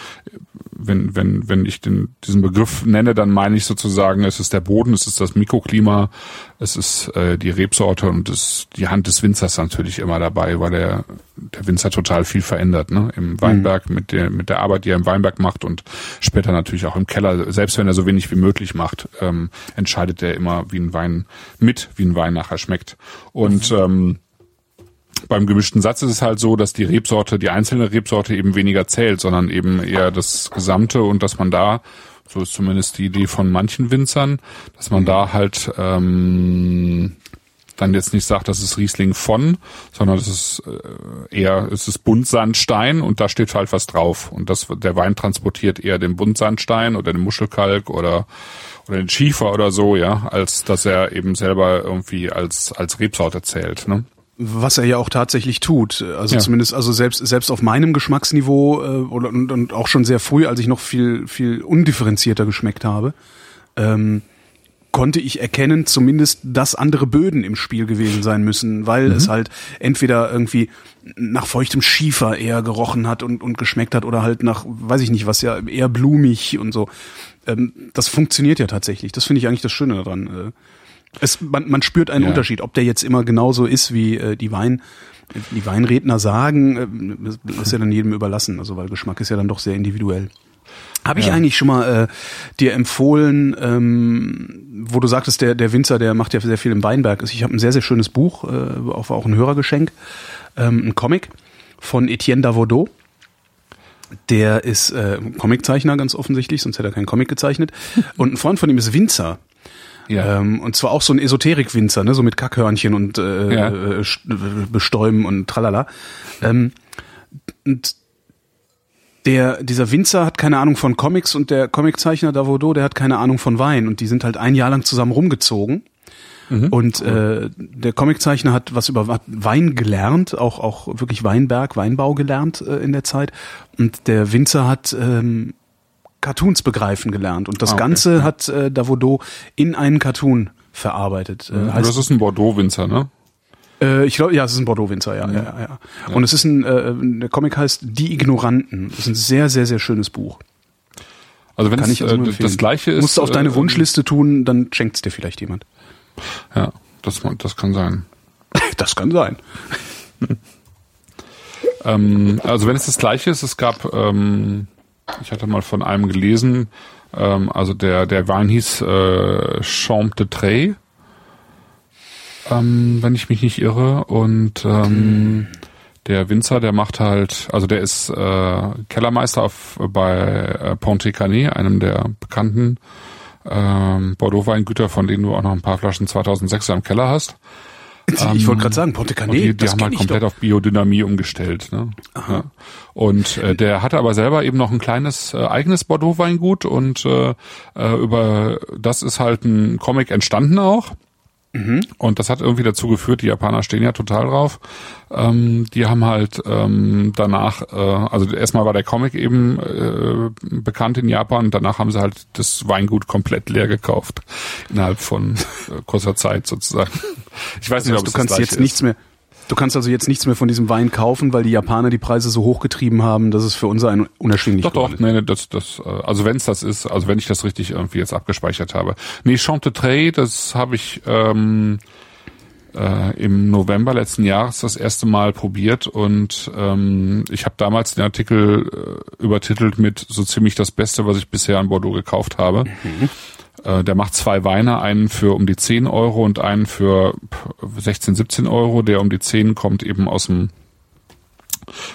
wenn, wenn, wenn ich den, diesen Begriff nenne, dann meine ich sozusagen, es ist der Boden, es ist das Mikroklima, es ist äh, die Rebsorte und es, die Hand des Winzers natürlich immer dabei, weil der, der Winzer total viel verändert, ne? Im Weinberg, mhm. mit der, mit der Arbeit, die er im Weinberg macht und später natürlich auch im Keller, selbst wenn er so wenig wie möglich macht, ähm, entscheidet er immer, wie ein Wein mit, wie ein Wein nachher schmeckt. Und mhm. ähm, beim gemischten Satz ist es halt so, dass die Rebsorte, die einzelne Rebsorte eben weniger zählt, sondern eben eher das Gesamte und dass man da, so ist zumindest die Idee von manchen Winzern, dass man da halt ähm, dann jetzt nicht sagt, das ist Riesling von, sondern es ist äh, eher, es ist Buntsandstein und da steht halt was drauf. Und das, der Wein transportiert eher den Buntsandstein oder den Muschelkalk oder oder den Schiefer oder so, ja, als dass er eben selber irgendwie als als Rebsorte zählt. Ne? Was er ja auch tatsächlich tut. Also ja. zumindest, also selbst, selbst auf meinem Geschmacksniveau äh, oder, und, und auch schon sehr früh, als ich noch viel, viel undifferenzierter geschmeckt habe, ähm, konnte ich erkennen, zumindest, dass andere Böden im Spiel gewesen sein müssen, weil mhm. es halt entweder irgendwie nach feuchtem Schiefer eher gerochen hat und, und geschmeckt hat oder halt nach, weiß ich nicht was, ja, eher blumig und so. Ähm, das funktioniert ja tatsächlich. Das finde ich eigentlich das Schöne daran. Äh, es, man, man spürt einen ja. Unterschied, ob der jetzt immer genauso ist wie äh, die Wein, die Weinredner sagen, äh, ist ja dann jedem überlassen, also weil Geschmack ist ja dann doch sehr individuell. Habe ich ja. eigentlich schon mal äh, dir empfohlen, ähm, wo du sagtest, der, der Winzer, der macht ja sehr viel im Weinberg. Ich habe ein sehr, sehr schönes Buch, äh, auch, auch ein Hörergeschenk, ähm, ein Comic von Etienne Davodeau. Der ist äh, Comiczeichner ganz offensichtlich, sonst hätte er keinen Comic gezeichnet. Und ein Freund von ihm ist Winzer. Ja. Ähm, und zwar auch so ein Esoterik-Winzer, ne, so mit Kackhörnchen und äh, ja. Äh, Bestäuben und tralala. Ähm, und der, dieser Winzer hat keine Ahnung von Comics und der Comiczeichner Davodo, der hat keine Ahnung von Wein und die sind halt ein Jahr lang zusammen rumgezogen. Mhm. Und äh, der Comiczeichner hat was über Wein gelernt, auch auch wirklich Weinberg, Weinbau gelernt äh, in der Zeit. Und der Winzer hat ähm, Cartoons begreifen gelernt. Und das ah, okay. Ganze hat äh, Davodo in einen Cartoon verarbeitet. Äh, heißt, das ist ein Bordeaux-Winzer, ne? Äh, ich glaube, ja, es ist ein Bordeaux-Winzer, ja, ja. Ja, ja, ja. Und es ist ein, äh, der Comic heißt Die Ignoranten. Das ist ein sehr, sehr, sehr schönes Buch. Also wenn es also äh, das gleiche ist. Musst du auf deine äh, Wunschliste tun, dann schenkt es dir vielleicht jemand. Ja, das, das kann sein. das kann sein. ähm, also wenn es das gleiche ist, es gab ähm, ich hatte mal von einem gelesen, ähm, also der, der Wein hieß äh, Champ de Tray, ähm, wenn ich mich nicht irre. Und ähm, der Winzer, der macht halt, also der ist äh, Kellermeister auf, bei äh, Pontet-Canet, einem der bekannten ähm, Bordeaux-Weingüter, von denen du auch noch ein paar Flaschen 2006 im Keller hast. Ich wollte gerade sagen, Ponte Canet. Die, die haben halt komplett auf Biodynamie umgestellt. Ne? Ja. Und äh, der hatte aber selber eben noch ein kleines äh, eigenes Bordeaux-Weingut und äh, äh, über das ist halt ein Comic entstanden auch. Mhm. Und das hat irgendwie dazu geführt, die Japaner stehen ja total drauf. Ähm, die haben halt ähm, danach, äh, also erstmal war der Comic eben äh, bekannt in Japan danach haben sie halt das Weingut komplett leer gekauft. Innerhalb von äh, kurzer Zeit sozusagen. Ich weiß nicht, ob du kannst jetzt ist. nichts mehr. Du kannst also jetzt nichts mehr von diesem Wein kaufen, weil die Japaner die Preise so hochgetrieben haben, dass es für uns ein unerschwinglich Doch, doch, nee, nee, das, das, äh, also wenn es das ist, also wenn ich das richtig irgendwie jetzt abgespeichert habe. Nee, Chantetrey, das habe ich ähm, äh, im November letzten Jahres das erste Mal probiert und ähm, ich habe damals den Artikel äh, übertitelt mit so ziemlich das Beste, was ich bisher an Bordeaux gekauft habe. Mhm. Äh, der macht zwei Weine, einen für um die 10 Euro und einen für 16, 17 Euro. Der um die 10 kommt eben aus dem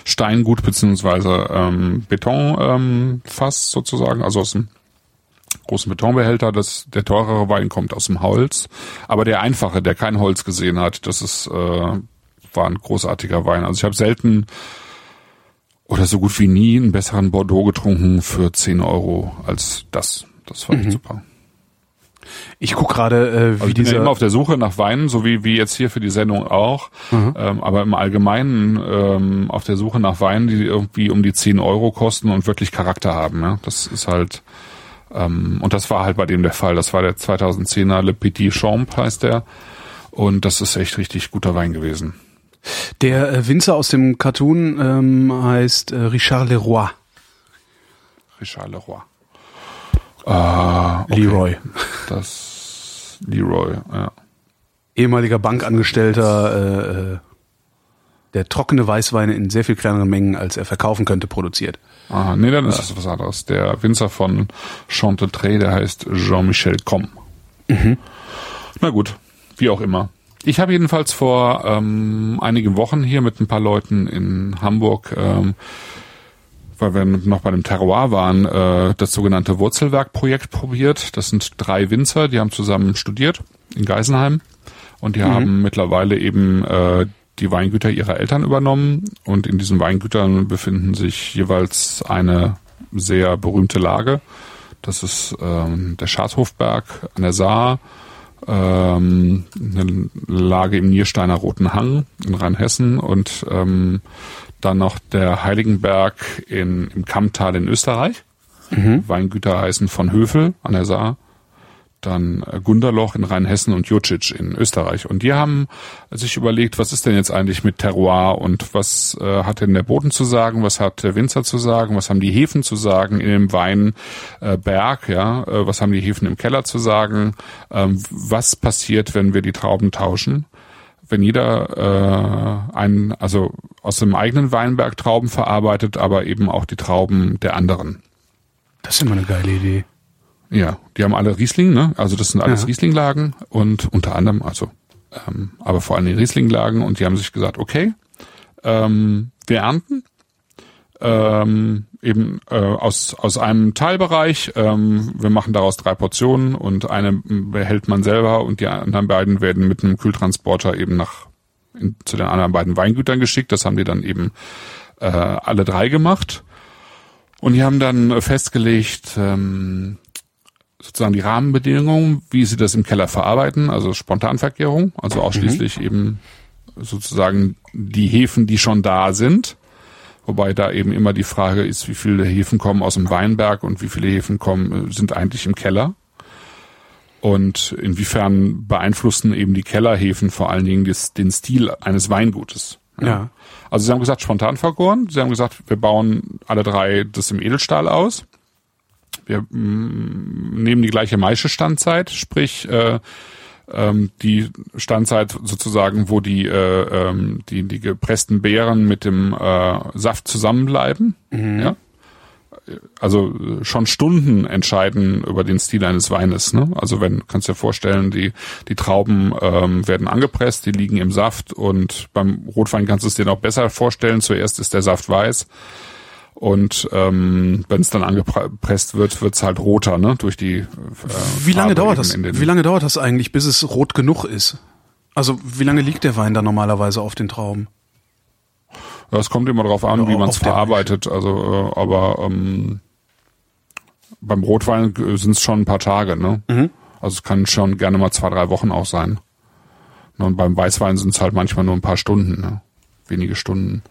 Steingut beziehungsweise ähm, Betonfass ähm, sozusagen, also aus dem großen Betonbehälter. Das, der teurere Wein kommt aus dem Holz. Aber der einfache, der kein Holz gesehen hat, das ist, äh, war ein großartiger Wein. Also ich habe selten oder so gut wie nie einen besseren Bordeaux getrunken für 10 Euro als das. Das war echt mhm. super. Ich guck gerade, äh, wie also ich bin ja immer auf der Suche nach Weinen, so wie, wie jetzt hier für die Sendung auch. Mhm. Ähm, aber im Allgemeinen ähm, auf der Suche nach Weinen, die irgendwie um die 10 Euro kosten und wirklich Charakter haben. Ja? Das ist halt, ähm, und das war halt bei dem der Fall. Das war der 2010er Le Petit Champ heißt der. Und das ist echt richtig guter Wein gewesen. Der äh, Winzer aus dem Cartoon ähm, heißt äh, Richard Leroy. Richard Leroy. Ah, okay. Leroy. Das Leroy, ja. Ehemaliger Bankangestellter, äh, äh, der trockene Weißweine in sehr viel kleineren Mengen, als er verkaufen könnte, produziert. Aha, nee, dann ist das was anderes. Der Winzer von Chantetré, der heißt Jean-Michel Com. Mhm. Na gut, wie auch immer. Ich habe jedenfalls vor ähm, einigen Wochen hier mit ein paar Leuten in Hamburg, ähm, weil wir noch bei dem Terroir waren, äh, das sogenannte Wurzelwerk-Projekt probiert. Das sind drei Winzer, die haben zusammen studiert in Geisenheim und die Mhm. haben mittlerweile eben äh, die Weingüter ihrer Eltern übernommen und in diesen Weingütern befinden sich jeweils eine sehr berühmte Lage. Das ist ähm, der Schadhofberg an der Saar, ähm, eine Lage im Niersteiner Roten Hang in Rheinhessen und ähm, dann noch der Heiligenberg in, im Kammtal in Österreich. Weingüter heißen von Höfel an der Saar dann äh, Gunderloch in Rheinhessen und Jucic in Österreich. Und die haben sich überlegt, was ist denn jetzt eigentlich mit Terroir und was äh, hat denn der Boden zu sagen, was hat der Winzer zu sagen, was haben die Hefen zu sagen in dem Weinberg, äh, ja, äh, was haben die Hefen im Keller zu sagen, ähm, was passiert, wenn wir die Trauben tauschen wenn jeder äh, einen, also aus dem eigenen Weinberg Trauben verarbeitet, aber eben auch die Trauben der anderen. Das ist immer eine geile Idee. Ja, die haben alle Riesling, ne? Also das sind alles Ja. Rieslinglagen und unter anderem, also, ähm, aber vor allem die Rieslinglagen und die haben sich gesagt, okay, ähm, wir ernten ähm, eben äh, aus aus einem Teilbereich. Ähm, wir machen daraus drei Portionen und eine behält man selber und die anderen beiden werden mit einem Kühltransporter eben nach in, zu den anderen beiden Weingütern geschickt. Das haben die dann eben äh, alle drei gemacht. Und die haben dann festgelegt, ähm, sozusagen die Rahmenbedingungen, wie sie das im Keller verarbeiten, also Spontanverkehrung, also ausschließlich eben sozusagen die Hefen, die schon da sind. Wobei da eben immer die Frage ist, wie viele Hefen kommen aus dem Weinberg und wie viele Hefen kommen, äh, sind eigentlich im Keller. Und inwiefern beeinflussen eben die Kellerhefen vor allen Dingen des, den Stil eines Weingutes. Ja. Also sie haben gesagt, spontan vergoren. Sie haben gesagt, wir bauen alle drei das im Edelstahl aus. Wir mm, nehmen die gleiche Maischestandzeit, sprich äh, ähm, die Standzeit sozusagen, wo die, äh, ähm, die, die gepressten Beeren mit dem äh, Saft zusammenbleiben. Ja? Also äh, schon Stunden entscheiden über den Stil eines Weines. Ne? Also wenn, kannst dir vorstellen, die, die Trauben ähm, werden angepresst, die liegen im Saft und beim Rotwein kannst du es dir noch besser vorstellen. Zuerst ist der Saft weiß und ähm, wenn es dann angepresst wird, wird's halt roter, ne? Durch die äh, Wie lange Farbe dauert das? Wie lange dauert das eigentlich, bis es rot genug ist? Also wie lange liegt der Wein da normalerweise auf den Trauben? Ja, es kommt immer darauf an, Ja, wie man es verarbeitet. Also, äh, aber ähm, beim Rotwein sind es schon ein paar Tage. Ne? Mhm. Also es kann schon gerne mal zwei, drei Wochen auch sein. Ne, Und beim Weißwein sind es halt manchmal nur ein paar Stunden, ne? wenige Stunden.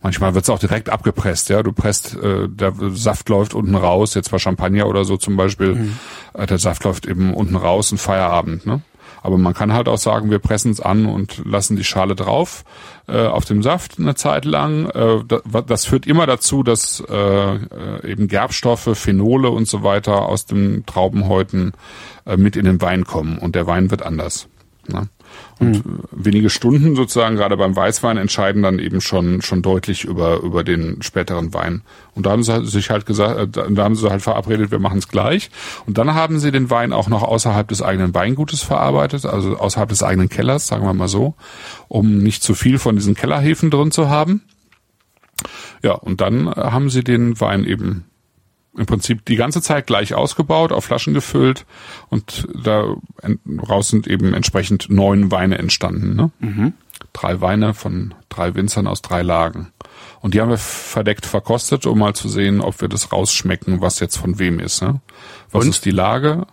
Manchmal wird es auch direkt abgepresst, ja. Du presst, äh, der Saft läuft unten raus, jetzt bei Champagner oder so zum Beispiel, Mhm. äh, der Saft läuft eben unten raus und Feierabend, ne? Aber man kann halt auch sagen, wir pressen es an und lassen die Schale drauf äh, auf dem Saft eine Zeit lang. Äh, das, das führt immer dazu, dass äh, äh, eben Gerbstoffe, Phenole und so weiter aus den Traubenhäuten äh, mit in den Wein kommen und der Wein wird anders. Ne? Und äh, wenige Stunden sozusagen, gerade beim Weißwein, entscheiden dann eben schon, schon deutlich über, über den späteren Wein. Und da haben sie sich halt gesagt, äh, da haben sie halt verabredet, wir machen es gleich. Und dann haben sie den Wein auch noch außerhalb des eigenen Weingutes verarbeitet, also außerhalb des eigenen Kellers, sagen wir mal so, um nicht zu viel von diesen Kellerhefen drin zu haben. Ja, und dann haben sie den Wein eben im Prinzip die ganze Zeit gleich ausgebaut, auf Flaschen gefüllt und daraus sind eben entsprechend neun Weine entstanden. Ne? Drei Weine von drei Winzern aus drei Lagen. Und die haben wir verdeckt verkostet, um mal zu sehen, ob wir das rausschmecken, was jetzt von wem ist. Ne? Was Und? ist die Lage?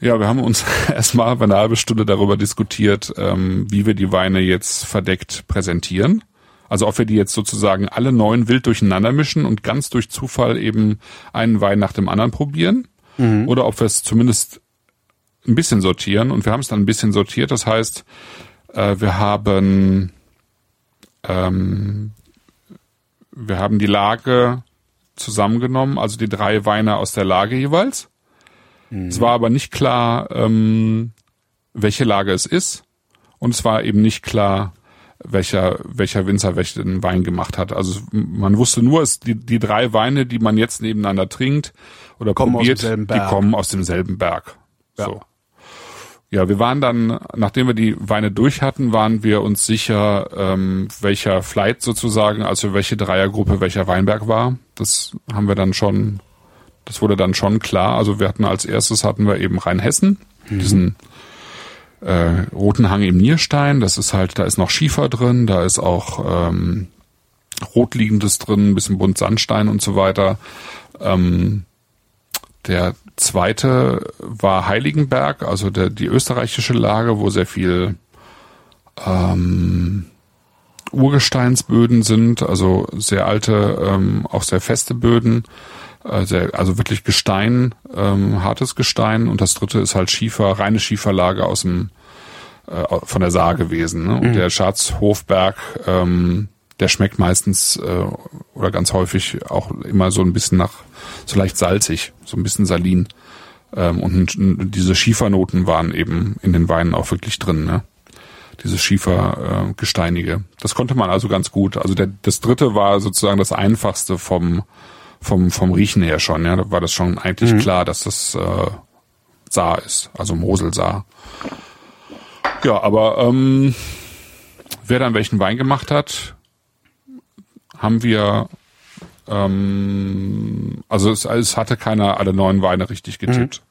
Ja, wir haben uns erstmal eine halbe Stunde darüber diskutiert, ähm, wie wir die Weine jetzt verdeckt präsentieren. Also ob wir die jetzt sozusagen alle neun wild durcheinander mischen und ganz durch Zufall eben einen Wein nach dem anderen probieren. Oder ob wir es zumindest ein bisschen sortieren. Und wir haben es dann ein bisschen sortiert. Das heißt, äh, wir haben Ähm, wir haben die Lage zusammengenommen, also die drei Weine aus der Lage jeweils. Mhm. Es war aber nicht klar, ähm, welche Lage es ist. Und es war eben nicht klar, welcher, welcher Winzer welchen Wein gemacht hat. Also man wusste nur, es, die, die drei Weine, die man jetzt nebeneinander trinkt oder kommen probiert, die kommen aus demselben Berg. Ja. So. Ja, wir waren dann, nachdem wir die Weine durch hatten, waren wir uns sicher, ähm, welcher Flight sozusagen, also welche Dreiergruppe welcher Weinberg war. Das haben wir dann schon, das wurde dann schon klar. Also wir hatten als erstes hatten wir eben Rheinhessen, mhm. diesen äh, Roten Hang im Nierstein. Das ist halt, da ist noch Schiefer drin, da ist auch ähm, Rotliegendes drin, ein bisschen bunt Sandstein und so weiter. Ähm, der zweite war Heiligenberg, also der, die österreichische Lage, wo sehr viel ähm, Urgesteinsböden sind, also sehr alte, ähm, auch sehr feste Böden, sehr, also wirklich Gestein, ähm, hartes Gestein. Und das dritte ist halt Schiefer, reine Schieferlage aus dem äh, von der Saar gewesen. Ne? Und mhm. der Schatzhofberg, ähm, der schmeckt meistens äh, oder ganz häufig auch immer so ein bisschen nach so leicht salzig, so ein bisschen salin. Ähm, und diese Schiefernoten waren eben in den Weinen auch wirklich drin, ne? Diese Schiefergesteinige. Äh, das konnte man also ganz gut. Also der, das dritte war sozusagen das einfachste vom, vom, vom Riechen her schon, ja. Da war das schon eigentlich mhm. klar, dass das äh, Saar ist, also Moselsaar. Ja, aber ähm, wer dann welchen Wein gemacht hat, haben wir ähm, also es, es hatte keiner alle neun Weine richtig getippt. Mhm.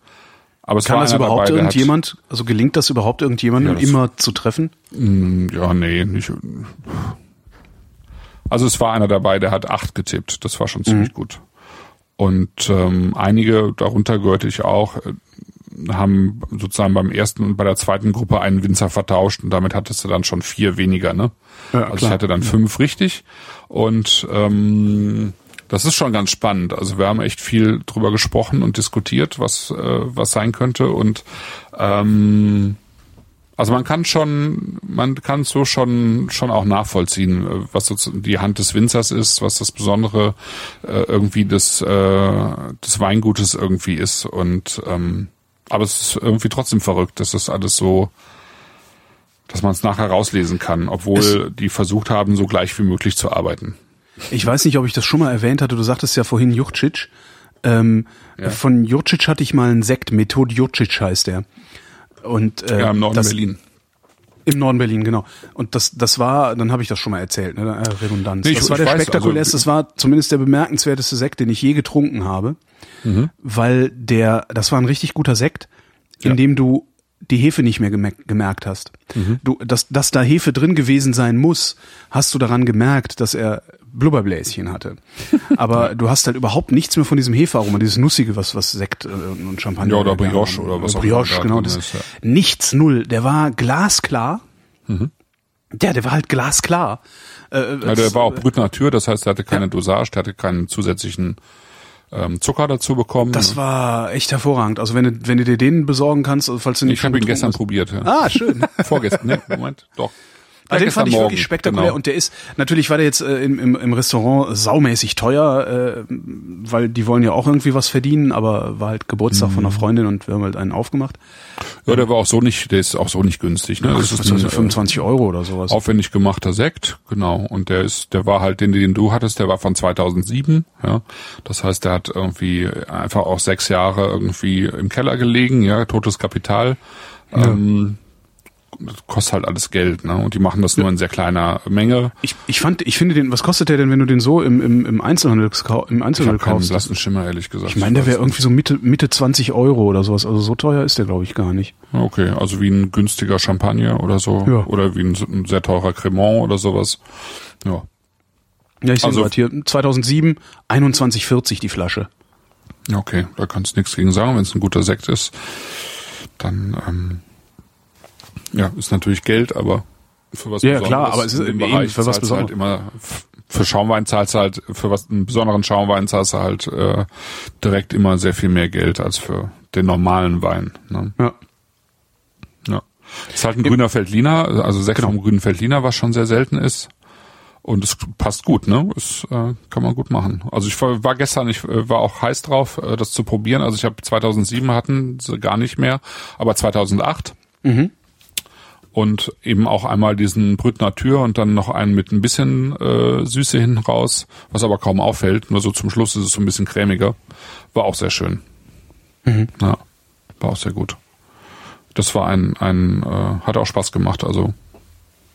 Aber es Kann war das überhaupt dabei, irgendjemand, also gelingt das überhaupt irgendjemandem ja, immer zu treffen? Mh, ja, nee, nicht. Also es war einer dabei, der hat acht getippt. Das war schon ziemlich mhm. gut. Und ähm, einige, darunter gehörte ich auch, äh, haben sozusagen beim ersten und bei der zweiten Gruppe einen Winzer vertauscht und damit hattest du dann schon vier weniger, ne? Ja, also klar. ich hatte dann fünf richtig und ähm, das ist schon ganz spannend. Also wir haben echt viel drüber gesprochen und diskutiert, was äh, was sein könnte und ähm, also man kann schon, man kann so schon schon auch nachvollziehen, was so die Hand des Winzers ist, was das Besondere äh, irgendwie des äh, des Weingutes irgendwie ist und ähm, aber es ist irgendwie trotzdem verrückt, dass das alles so, dass man es nachher rauslesen kann, obwohl es die versucht haben, so gleich wie möglich zu arbeiten. Ich weiß nicht, ob ich das schon mal erwähnt hatte. Du sagtest ja vorhin Jurcic. Ähm, ja. Von Jurcic hatte ich mal einen Sekt. Method Jurcic heißt der. Und äh, ja, im Norden das, Berlin. Im Norden Berlin, genau. Und das, das war, dann habe ich das schon mal erzählt, ne? Äh, Redundanz. Nee, ich, das war der weiß, spektakulärste, also, das war zumindest der bemerkenswerteste Sekt, den ich je getrunken habe. Mhm. Weil der, das war ein richtig guter Sekt, in ja. dem du die Hefe nicht mehr gemerkt hast. Mhm. Du, dass, dass da Hefe drin gewesen sein muss, hast du daran gemerkt, dass er Blubberbläschen hatte. Aber du hast halt überhaupt nichts mehr von diesem Hefearoma, dieses Nussige, was, was Sekt äh, und Champagner. Ja, oder Brioche oder was Brioche, auch immer. Brioche, genau. Das, ist, ja. Nichts, null. Der war glasklar. Mhm. Ja, der war halt glasklar. Äh, ja, der war auch Brut Natur, das heißt, er hatte keine ja. Dosage, der hatte keinen zusätzlichen ähm, Zucker dazu bekommen. Das war echt hervorragend. Also wenn du, wenn du dir den besorgen kannst, also falls du nicht Ich habe ihn gestern hast. probiert. Ja. Ah, schön. Vorgestern, ne, Moment, doch. Ah, den fand ich Morgen. wirklich spektakulär genau. und der ist natürlich war der jetzt äh, im, im, im Restaurant saumäßig teuer, äh, weil die wollen ja auch irgendwie was verdienen, aber war halt Geburtstag mhm. von einer mhm. Freundin und wir haben halt einen aufgemacht. Ja, der war auch so nicht, der ist auch so nicht günstig. Ne? Das, das ist ein, 25 Euro oder sowas. Aufwendig gemachter Sekt, genau. Und der ist, der war halt den, den du hattest, der war von 2007. Ja, das heißt, der hat irgendwie einfach auch sechs Jahre irgendwie im Keller gelegen, ja, totes Kapital. Ja. Ähm, das kostet halt alles Geld, ne? Und die machen das nur in sehr kleiner Menge. Ich, ich fand, ich finde den, was kostet der denn, wenn du den so im, im, im Einzelhandel, im Einzelhandel ich kaufst? Einen Schimmer, ehrlich gesagt. Ich meine, der wäre irgendwie so Mitte, Mitte 20 Euro oder sowas. Also so teuer ist der, glaube ich, gar nicht. Okay, also wie ein günstiger Champagner oder so. Ja. Oder wie ein, ein sehr teurer Cremant oder sowas. Ja. Ja, ich sehe also, hier 2007 21,40 die Flasche. Okay, da kannst du nichts gegen sagen, wenn es ein guter Sekt ist. Dann ähm, ja, ist natürlich Geld, aber für was Ja, klar, aber es ist im Bereich für was Besonderes. Halt immer für Schaumwein zahlst du halt, für was einen besonderen Schaumwein zahlst du halt äh, direkt immer sehr viel mehr Geld als für den normalen Wein. Ne? Ja. Ja. ist halt ein grüner Feldliner, also Sekt genau. vom grünen Feldliner, was schon sehr selten ist. Und es passt gut, ne? Es äh, kann man gut machen. Also ich war, war gestern, ich äh, war auch heiß drauf, äh, das zu probieren. Also ich habe 2007 hatten sie gar nicht mehr, aber 2008. Mhm. Und eben auch einmal diesen Brüt Natur und dann noch einen mit ein bisschen äh, Süße hinten raus, was aber kaum auffällt. Nur so zum Schluss ist es so ein bisschen cremiger. War auch sehr schön. Mhm. Ja, war auch sehr gut. Das war ein, ein äh, hat auch Spaß gemacht. Also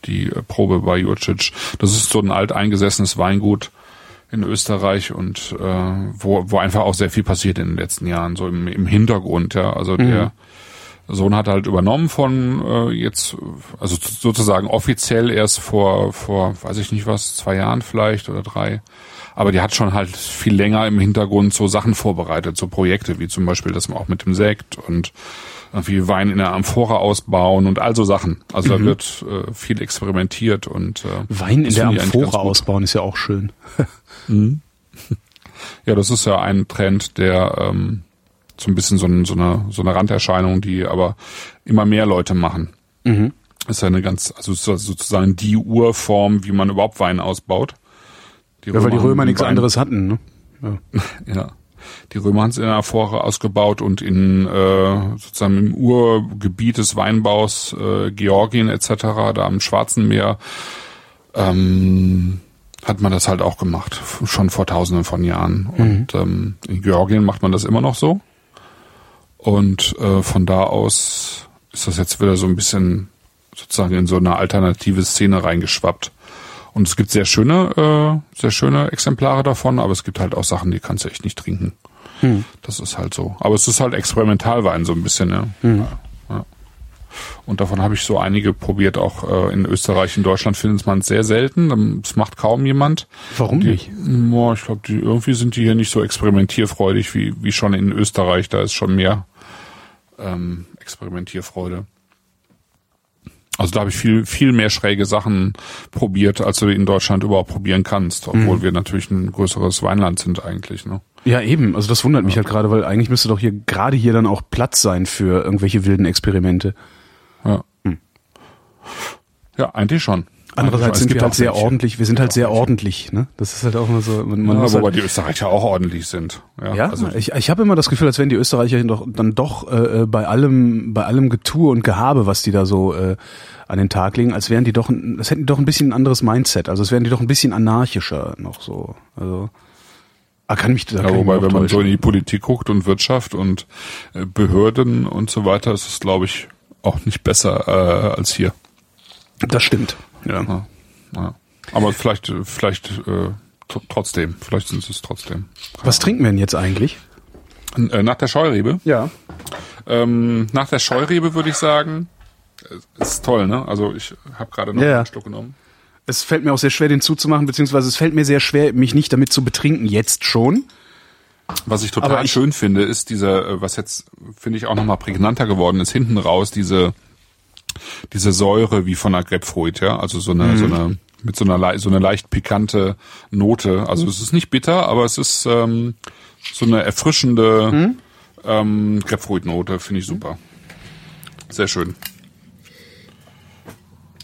die äh, Probe bei Jurcic. Das ist so ein alteingesessenes Weingut in Österreich und äh, wo, wo einfach auch sehr viel passiert in den letzten Jahren, so im, im Hintergrund, ja. Also Mhm. der Sohn hat halt übernommen von äh, jetzt, also sozusagen offiziell erst vor, vor, weiß ich nicht was, zwei Jahren vielleicht oder drei. Aber die hat schon halt viel länger im Hintergrund so Sachen vorbereitet, so Projekte, wie zum Beispiel das auch mit dem Sekt und irgendwie Wein in der Amphora ausbauen und all so Sachen. Also da wird äh, viel experimentiert und äh, Mhm. Wein in der Amphora ausbauen ist ja auch schön. Ja, das ist ja ein Trend, der ähm, so ein bisschen so, ein, so, eine, so eine Randerscheinung, die aber immer mehr Leute machen. Mhm. ist ja eine ganz, also so- sozusagen die Urform, wie man überhaupt Wein ausbaut. Ja, weil die Römer nichts Wein- anderes hatten, ne? Ja. Die Römer haben es in der Vorre ausgebaut und in äh, sozusagen im Urgebiet des Weinbaus äh, Georgien etc., da am Schwarzen Meer, ähm, hat man das halt auch gemacht, schon vor tausenden von Jahren. Und ähm, in Georgien macht man das immer noch so. Und äh, von da aus ist das jetzt wieder so ein bisschen sozusagen in so eine alternative Szene reingeschwappt. Und es gibt sehr schöne, äh, sehr schöne Exemplare davon, aber es gibt halt auch Sachen, die kannst du echt nicht trinken. Das ist halt so. Aber es ist halt Experimentalwein so ein bisschen, ja. ja, ja. Und davon habe ich so einige probiert, auch äh, in Österreich, in Deutschland findet man es sehr selten. Ähm, Das macht kaum jemand. Warum Die, nicht? Boah, ich glaube, die irgendwie sind die hier nicht so experimentierfreudig wie, wie schon in Österreich. Da ist schon mehr ähm, Experimentierfreude. Also da habe ich viel, viel mehr schräge Sachen probiert, als du in Deutschland überhaupt probieren kannst, obwohl Mhm. wir natürlich ein größeres Weinland sind eigentlich. Ne? Ja, eben. Also das wundert mich halt gerade, weil eigentlich müsste doch hier gerade hier dann auch Platz sein für irgendwelche wilden Experimente. Ja. eigentlich schon. Andererseits. Es sind wir halt sehr ordentlich. Wir sind halt sehr ordentlich, ne? Das ist halt auch immer so. Man, man Ja, wobei halt, die Österreicher auch ordentlich sind. Ja, ja, also, ich, ich habe immer das Gefühl, als wären die Österreicher doch dann doch äh, äh, bei allem bei allem Getue und Gehabe, was die da so äh, an den Tag legen, als wären die doch, ein- als hätten die doch ein bisschen ein anderes Mindset. Also es wären die doch ein bisschen anarchischer noch so. Also ah, kann mich da ja, wobei, wenn man so in die Politik guckt und Wirtschaft und äh, Behörden und so weiter, ist es, glaube ich, auch nicht besser äh, als hier. Das stimmt. Ja. Ja, ja. Aber vielleicht, vielleicht äh, tr- trotzdem, vielleicht sind sie es trotzdem. Was trinken wir denn jetzt eigentlich? Äh, nach der Scheurebe? Ja. Ähm, nach der Scheurebe würde ich sagen, äh, ist toll, ne? Also ich habe gerade noch Ja, einen Schluck genommen. Es fällt mir auch sehr schwer, den zuzumachen, beziehungsweise es fällt mir sehr schwer, mich nicht damit zu betrinken, jetzt schon. Was ich total ich- schön finde, ist dieser, äh, was jetzt finde ich auch nochmal prägnanter geworden ist, hinten raus diese diese Säure wie von einer Grapefruit, ja, also so eine so eine mit so einer so eine leicht pikante Note. Also es ist nicht bitter, aber es ist ähm, so eine erfrischende ähm, Grapefruit-Note, finde ich super. Sehr schön.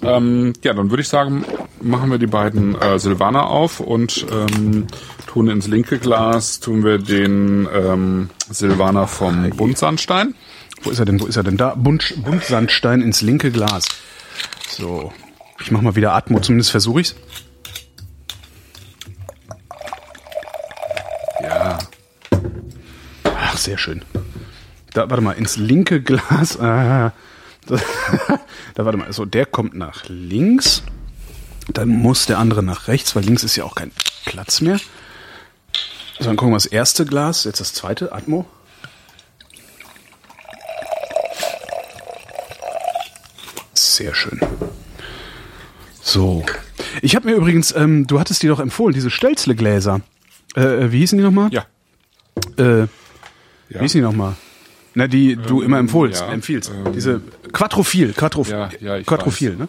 Ähm, ja, dann würde ich sagen, machen wir die beiden äh, Silvaner auf und ähm, tun ins linke Glas, tun wir den ähm, Silvaner vom Buntsandstein. Wo ist er denn? Wo ist er denn? Da. Bunt, Buntsandstein ins linke Glas. So. Ich mach mal wieder Atmo, zumindest versuche ich's. Ja, Ach, sehr schön. Da, warte mal, ins linke Glas. Ah, da, da, warte mal. So, der kommt nach links. Dann muss der andere nach rechts, weil links ist ja auch kein Platz mehr. So, dann gucken wir das erste Glas, jetzt das zweite, Atmo. Sehr schön. So. Ich habe mir übrigens, ähm, du hattest die doch empfohlen, diese Stelzle-Gläser. Äh, äh, wie hießen die nochmal? ja, Äh, ja. wie hießen die nochmal? Na, die du immer empfohlst, ja, empfiehlst. ähm, Diese Quattrophil, Quattrophil, Ja, ja, Quattrophil, weiß. ne?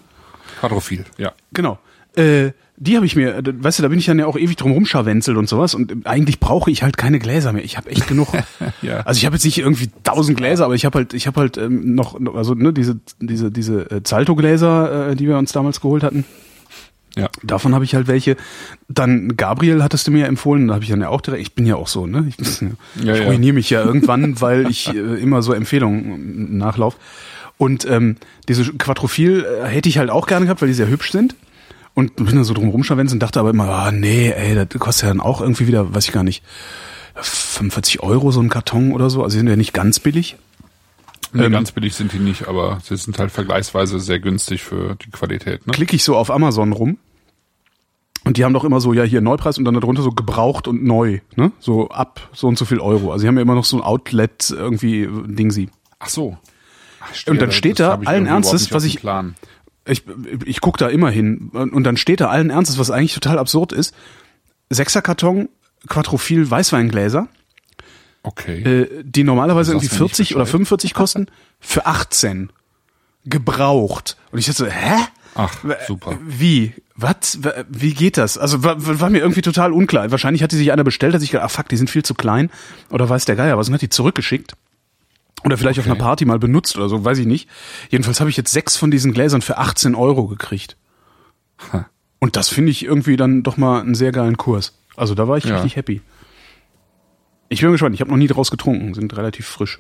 Quadrophil, ja. Genau. Äh, die habe ich mir, äh, weißt du, da bin ich dann ja auch ewig drum rumscharwenzelt und sowas und äh, eigentlich brauche ich halt keine Gläser mehr. Ich habe echt genug. Ja. Also ich habe jetzt nicht irgendwie tausend Gläser, aber ich habe halt, ich habe halt ähm, noch, also ne, diese diese diese äh, Zalto-Gläser, äh, die wir uns damals geholt hatten. Ja. Davon habe ich halt welche. Dann Gabriel hattest du mir ja empfohlen, da habe ich dann ja auch direkt, ich bin ja auch so, ne? Ich, ich Ja, ja. ruiniere mich ja irgendwann, weil ich äh, immer so Empfehlungen nachlauf. Und ähm, diese Quattrophil äh, hätte ich halt auch gerne gehabt, weil die sehr hübsch sind. Und bin da so drum rumscharwenzt und dachte aber immer, ah nee, ey, das kostet ja dann auch irgendwie wieder, weiß ich gar nicht, 45 Euro so ein Karton oder so. Also die sind ja nicht ganz billig. Nee, Ähm, ganz billig sind die nicht, aber sie sind halt vergleichsweise sehr günstig für die Qualität. Ne? klicke ich so auf Amazon rum und die haben doch immer so, ja, hier Neupreis und dann darunter so gebraucht und neu, ne? So ab so und so viel Euro. Also die haben ja immer noch so ein Outlet irgendwie Ding sie. Ach so. Ach, Und dann steht da allen Ernstes, was ich- Plan. Ich, ich guck da immer hin und dann steht da allen Ernstes, was eigentlich total absurd ist. Sechserkarton Quattrophil Weißweingläser, Okay. äh, die normalerweise irgendwie mir nicht 40 oder Bescheid. 45 kosten, für 18 gebraucht. Und ich dachte so, hä? Ach, super. Wie? Was? Wie geht das? Also war, war mir irgendwie total unklar. Wahrscheinlich hat die sich einer bestellt, hat sich gedacht, ach fuck, die sind viel zu klein. Oder weiß der Geier was und hat die zurückgeschickt. Oder vielleicht auf Okay. einer Party mal benutzt oder so, weiß ich nicht. Jedenfalls habe ich jetzt sechs von diesen Gläsern für 18 Euro gekriegt. Ha. Und das finde ich irgendwie dann doch mal einen sehr geilen Kurs. Also da war ich Ja. richtig happy. Ich bin gespannt, ich habe noch nie draus getrunken, sind relativ frisch.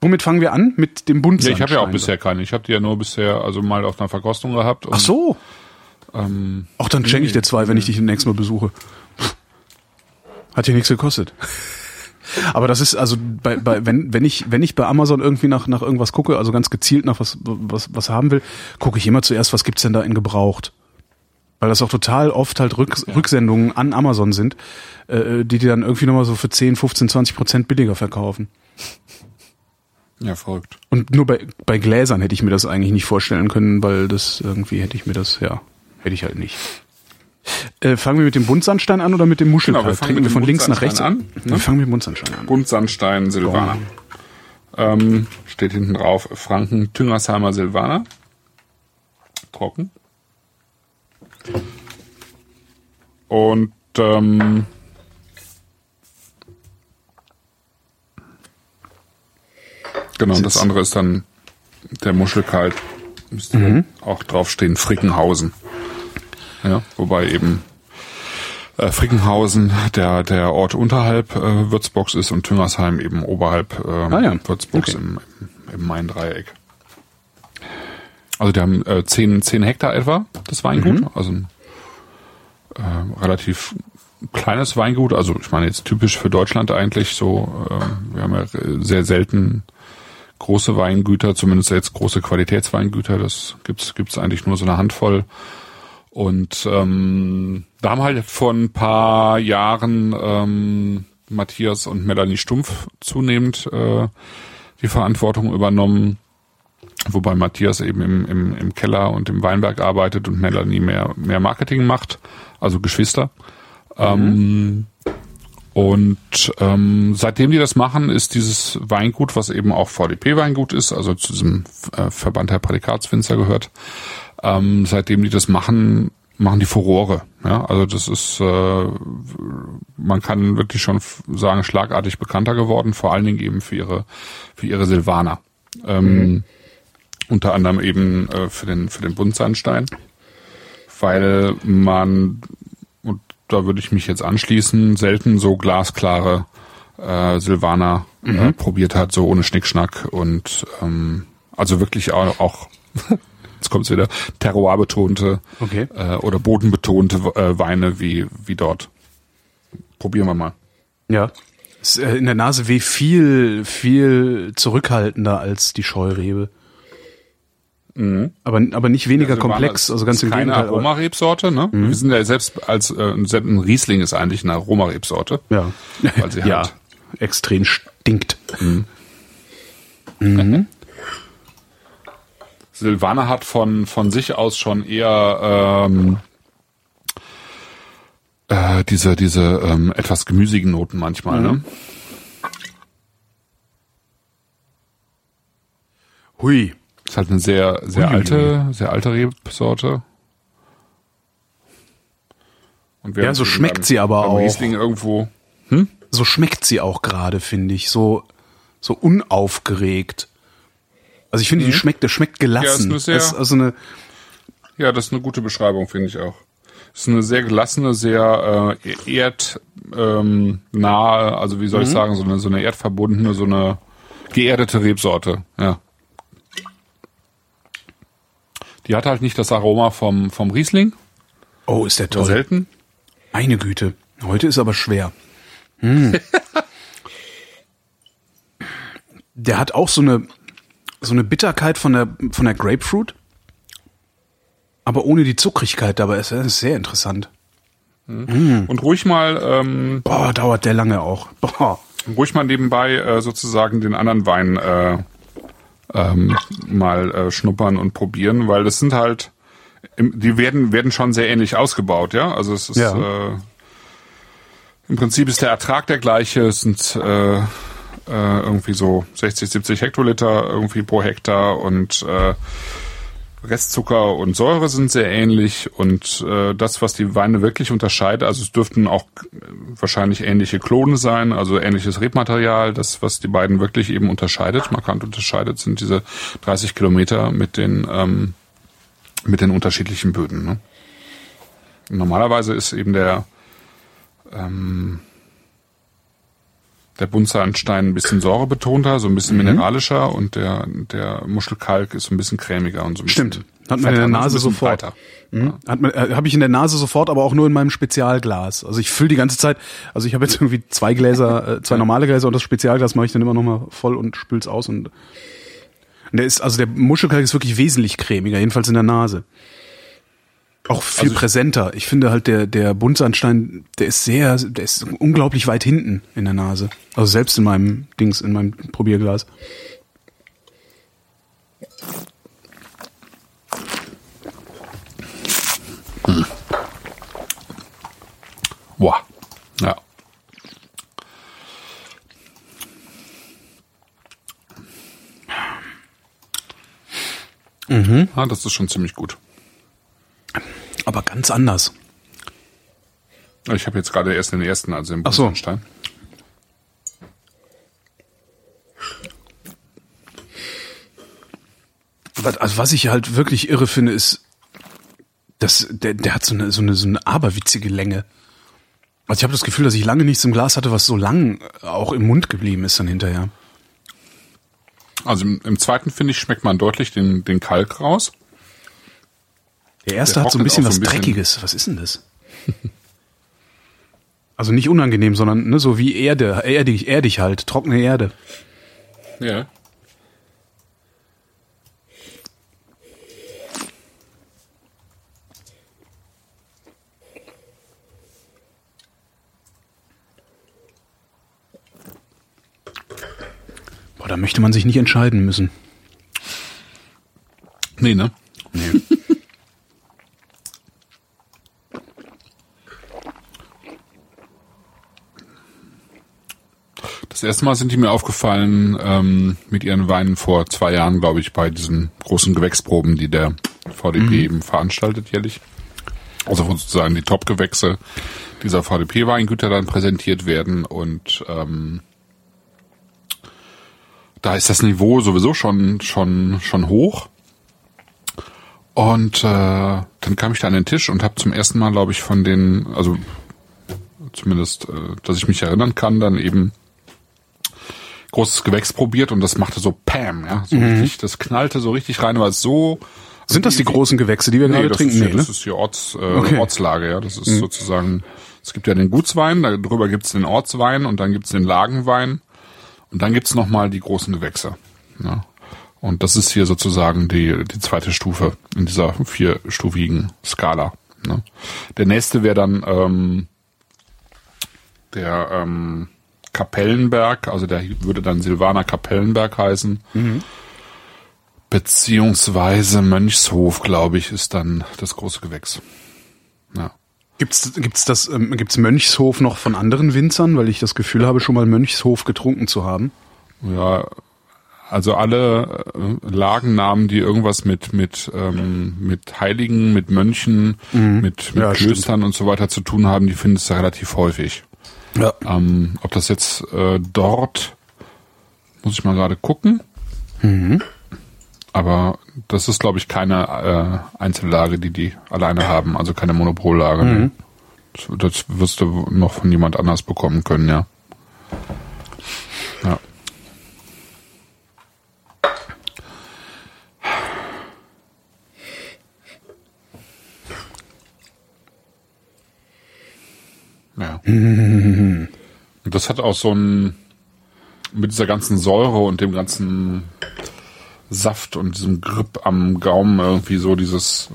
Womit fangen wir an? Mit dem Ja, Buntsandstein. ich habe ja auch bisher keine. Ich habe die ja nur bisher also mal auf einer Verkostung gehabt. Ach so. Ähm, Auch dann schenke ich dir zwei, wenn ich dich nächstes Mal besuche. Hat ja nichts gekostet. Aber das ist also bei, bei wenn wenn ich wenn ich bei Amazon irgendwie nach nach irgendwas gucke, also ganz gezielt nach was was was haben will, gucke ich immer zuerst, was gibt's denn da in gebraucht. Weil das auch total oft halt Rück, Rücksendungen an Amazon sind, äh, die die dann irgendwie nochmal so für 10, 15, 20 Prozent billiger verkaufen. ja, verrückt. Und nur bei, bei Gläsern hätte ich mir das eigentlich nicht vorstellen können, weil das irgendwie hätte ich mir das, ja, hätte ich halt nicht. Äh, fangen wir mit dem Buntsandstein an oder mit dem Muschelkalk? Genau, wir fangen Trinken wir von links nach rechts an, ne? Wir fangen mit dem Buntsandstein an. Buntsandstein Silvaner. Ähm, steht hinten drauf Franken Tüngersheimer Silvaner. Trocken. Und ähm, genau, und das andere ist dann der Muschelkalk. Müsste Mhm. auch draufstehen, Frickenhausen. Ja, wobei eben äh, Frickenhausen der, der Ort unterhalb äh, Würzburgs ist und Tüngersheim eben oberhalb äh, Ah ja, Würzburgs okay. im, im, Main-Dreieck. Also die haben äh, 10, 10 Hektar etwa, das Weingut. Mhm. Also ein äh, relativ kleines Weingut. Also ich meine jetzt typisch für Deutschland eigentlich so. Äh, wir haben ja sehr selten große Weingüter, zumindest jetzt große Qualitätsweingüter. Das gibt's gibt's eigentlich nur so eine Handvoll. Und ähm, da haben halt vor ein paar Jahren ähm, Matthias und Melanie Stumpf zunehmend äh, die Verantwortung übernommen, wobei Matthias eben im, im, im Keller und im Weinberg arbeitet und Melanie mehr, mehr Marketing macht, also Geschwister. Ähm, und ähm, seitdem die das machen, ist dieses Weingut, was eben auch VDP-Weingut ist, also zu diesem äh, Verband der Prädikatswinzer gehört, ähm, seitdem die das machen, machen die Furore. Ja, also das ist, äh, man kann wirklich schon sagen, schlagartig bekannter geworden, vor allen Dingen eben für ihre, für ihre Silvaner. Ähm, Unter anderem eben äh, für den, für den Buntsandstein, weil man, und da würde ich mich jetzt anschließen, selten so glasklare äh, Silvaner äh, probiert hat, so ohne Schnickschnack und ähm, also wirklich auch, auch jetzt kommt's wieder, terroirbetonte Okay. äh, oder bodenbetonte äh, Weine wie, wie dort. Probieren wir mal. Ja. Ist äh, in der Nase weh viel, viel zurückhaltender als die Scheurebe. Aber, aber nicht weniger Silvaner komplex, also ganz im keine Gegenteil. aber- Aromarebsorte, ne? Wir sind ja selbst als äh, ein Riesling ist eigentlich eine Aromarebsorte. Ja. Weil sie ja. halt- Extrem stinkt. Silvaner hat von, von sich aus schon eher ähm, äh, diese, diese ähm, etwas gemüsigen Noten manchmal, ne? Hui. Ist halt eine sehr, sehr Uiuiui. alte, sehr alte Rebsorte. Und Ja, so schmeckt beim- sie aber auch. Riesling irgendwo. So schmeckt sie auch gerade, finde ich. So, so unaufgeregt. Also ich finde, die schmeckt, der schmeckt gelassen. Mhm. Ja, ist eine sehr- Das ist also eine, Ja, das ist eine gute Beschreibung, finde ich auch. Es ist eine sehr gelassene, sehr äh, erdnahe, ähm, nahe, also wie soll ich sagen, so eine, so eine erdverbundene, so eine geerdete Rebsorte. Ja. Die hat halt nicht das Aroma vom, vom Riesling. Oh, ist der Toll. toll. Selten. Meine Güte. Heute ist aber schwer. Hm. der hat auch so eine, so eine Bitterkeit von der, von der Grapefruit. Aber ohne die Zuckrigkeit dabei ist er sehr interessant. Und ruhig mal, ähm, Boah, dauert der lange auch. Boah. ruhig mal nebenbei äh, sozusagen den anderen Wein äh, ähm, mal äh, schnuppern und probieren, weil das sind halt, die werden werden schon sehr ähnlich ausgebaut, ja. Also es ist Ja. äh, im Prinzip ist der Ertrag der gleiche. Es sind äh, äh, irgendwie so 60, 70 Hektoliter irgendwie pro Hektar und äh, Restzucker und Säure sind sehr ähnlich und äh, das, was die Weine wirklich unterscheidet, also es dürften auch äh, wahrscheinlich ähnliche Klone sein, also ähnliches Rebmaterial, das, was die beiden wirklich eben unterscheidet, markant unterscheidet, sind diese 30 Kilometer mit den ähm, mit den unterschiedlichen Böden. Ne? Normalerweise ist eben der ähm, der Buntsandstein ein bisschen säurebetonter, so ein bisschen mineralischer und der, der Muschelkalk ist so ein bisschen cremiger und so ein Stimmt. Hat man in der ne? Nase sofort. Mhm. Hat man, äh, habe ich in der Nase sofort, aber auch nur in meinem Spezialglas. Also ich fülle die ganze Zeit, also ich habe jetzt irgendwie zwei Gläser, äh, zwei normale Gläser und das Spezialglas mache ich dann immer noch mal voll und spül's aus und und der ist, also der Muschelkalk ist wirklich wesentlich cremiger, jedenfalls in der Nase. Auch viel Also präsenter. Ich finde halt der der Buntsandstein, der ist sehr, der ist unglaublich weit hinten in der Nase. Also selbst in meinem Dings, in meinem Probierglas. Boah. Ja. Mhm. Ja, das ist schon ziemlich gut. Aber ganz anders. Ich habe jetzt gerade erst den ersten, also den Ach so. Was, also was ich halt wirklich irre finde, ist, dass der, der hat so eine, so eine, so eine aberwitzige Länge. Also ich habe das Gefühl, dass ich lange nichts im Glas hatte, was so lang auch im Mund geblieben ist dann hinterher. Also im, im zweiten, finde ich, schmeckt man deutlich den, den Kalk raus. Der erste Der hat so ein bisschen was ein bisschen. Dreckiges. Was ist denn das? also nicht unangenehm, sondern ne, so wie Erde, erdig, erdig halt, trockene Erde. Ja. Boah, da möchte man sich nicht entscheiden müssen. Nee, ne? Nee. Das erste Mal sind die mir aufgefallen ähm, mit ihren Weinen vor zwei Jahren, glaube ich, bei diesen großen Gewächsproben, die der VDP eben veranstaltet jährlich. Also wo sozusagen die Top-Gewächse dieser VDP-Weingüter dann präsentiert werden und ähm, da ist das Niveau sowieso schon schon schon hoch. Und äh, dann kam ich da an den Tisch und habe zum ersten Mal, glaube ich, von den, also zumindest, äh, dass ich mich erinnern kann, dann eben großes Gewächs probiert und das machte so Pam, ja, so richtig, das knallte so richtig rein, war so. Sind das die großen Gewächse, die wir gerade das trinken? Ist, Nee, ne? das ist hier Orts, äh, Okay. Ortslage, ja. Das ist sozusagen, es gibt ja den Gutswein, darüber gibt's den Ortswein und dann gibt's den Lagenwein und dann gibt's noch mal die großen Gewächse. Ja. Und das ist hier sozusagen die, die zweite Stufe in dieser vierstufigen Skala. Ne? Der nächste wäre dann ähm, der ähm, Kapellenberg, also der würde dann Silvaner Kapellenberg heißen. Beziehungsweise Mönchshof, glaube ich, ist dann das große Gewächs. Ja. Gibt's gibt's das ähm, gibt's Mönchshof noch von anderen Winzern, weil ich das Gefühl habe, schon mal Mönchshof getrunken zu haben. Ja, also alle äh, Lagennamen, die irgendwas mit mit ähm, mit Heiligen, mit Mönchen, mit, mit Mhm. Ja, Klöstern und so weiter zu tun haben, die findest du relativ häufig. Ja. Ähm, ob das jetzt äh, dort, muss ich mal gerade gucken. Mhm. Aber das ist, glaube ich, keine äh, Einzellage, die die alleine haben, also keine Monopollage. Mhm. Das, das wirst du noch von jemand anders bekommen können, ja. Ja. Ja. Und das hat auch so ein, mit dieser ganzen Säure und dem ganzen Saft und diesem Grip am Gaumen irgendwie so dieses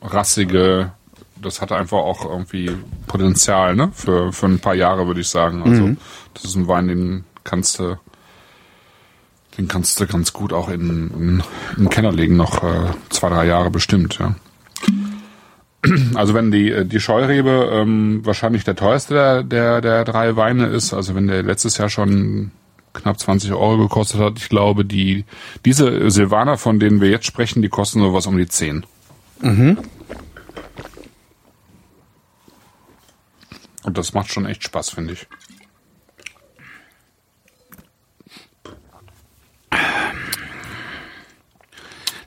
rassige, das hat einfach auch irgendwie Potenzial, ne? Für, für ein paar Jahre, würde ich sagen. Also, das ist ein Wein, den kannst du, den kannst du ganz gut auch in, in, in den Keller legen, noch äh, zwei, drei Jahre bestimmt, ja. Also wenn die, die Scheurebe ähm, wahrscheinlich der teuerste der, der, der drei Weine ist, also wenn der letztes Jahr schon knapp 20 Euro gekostet hat, ich glaube, die diese Silvaner, von denen wir jetzt sprechen, die kosten sowas um die 10. Und das macht schon echt Spaß, finde ich.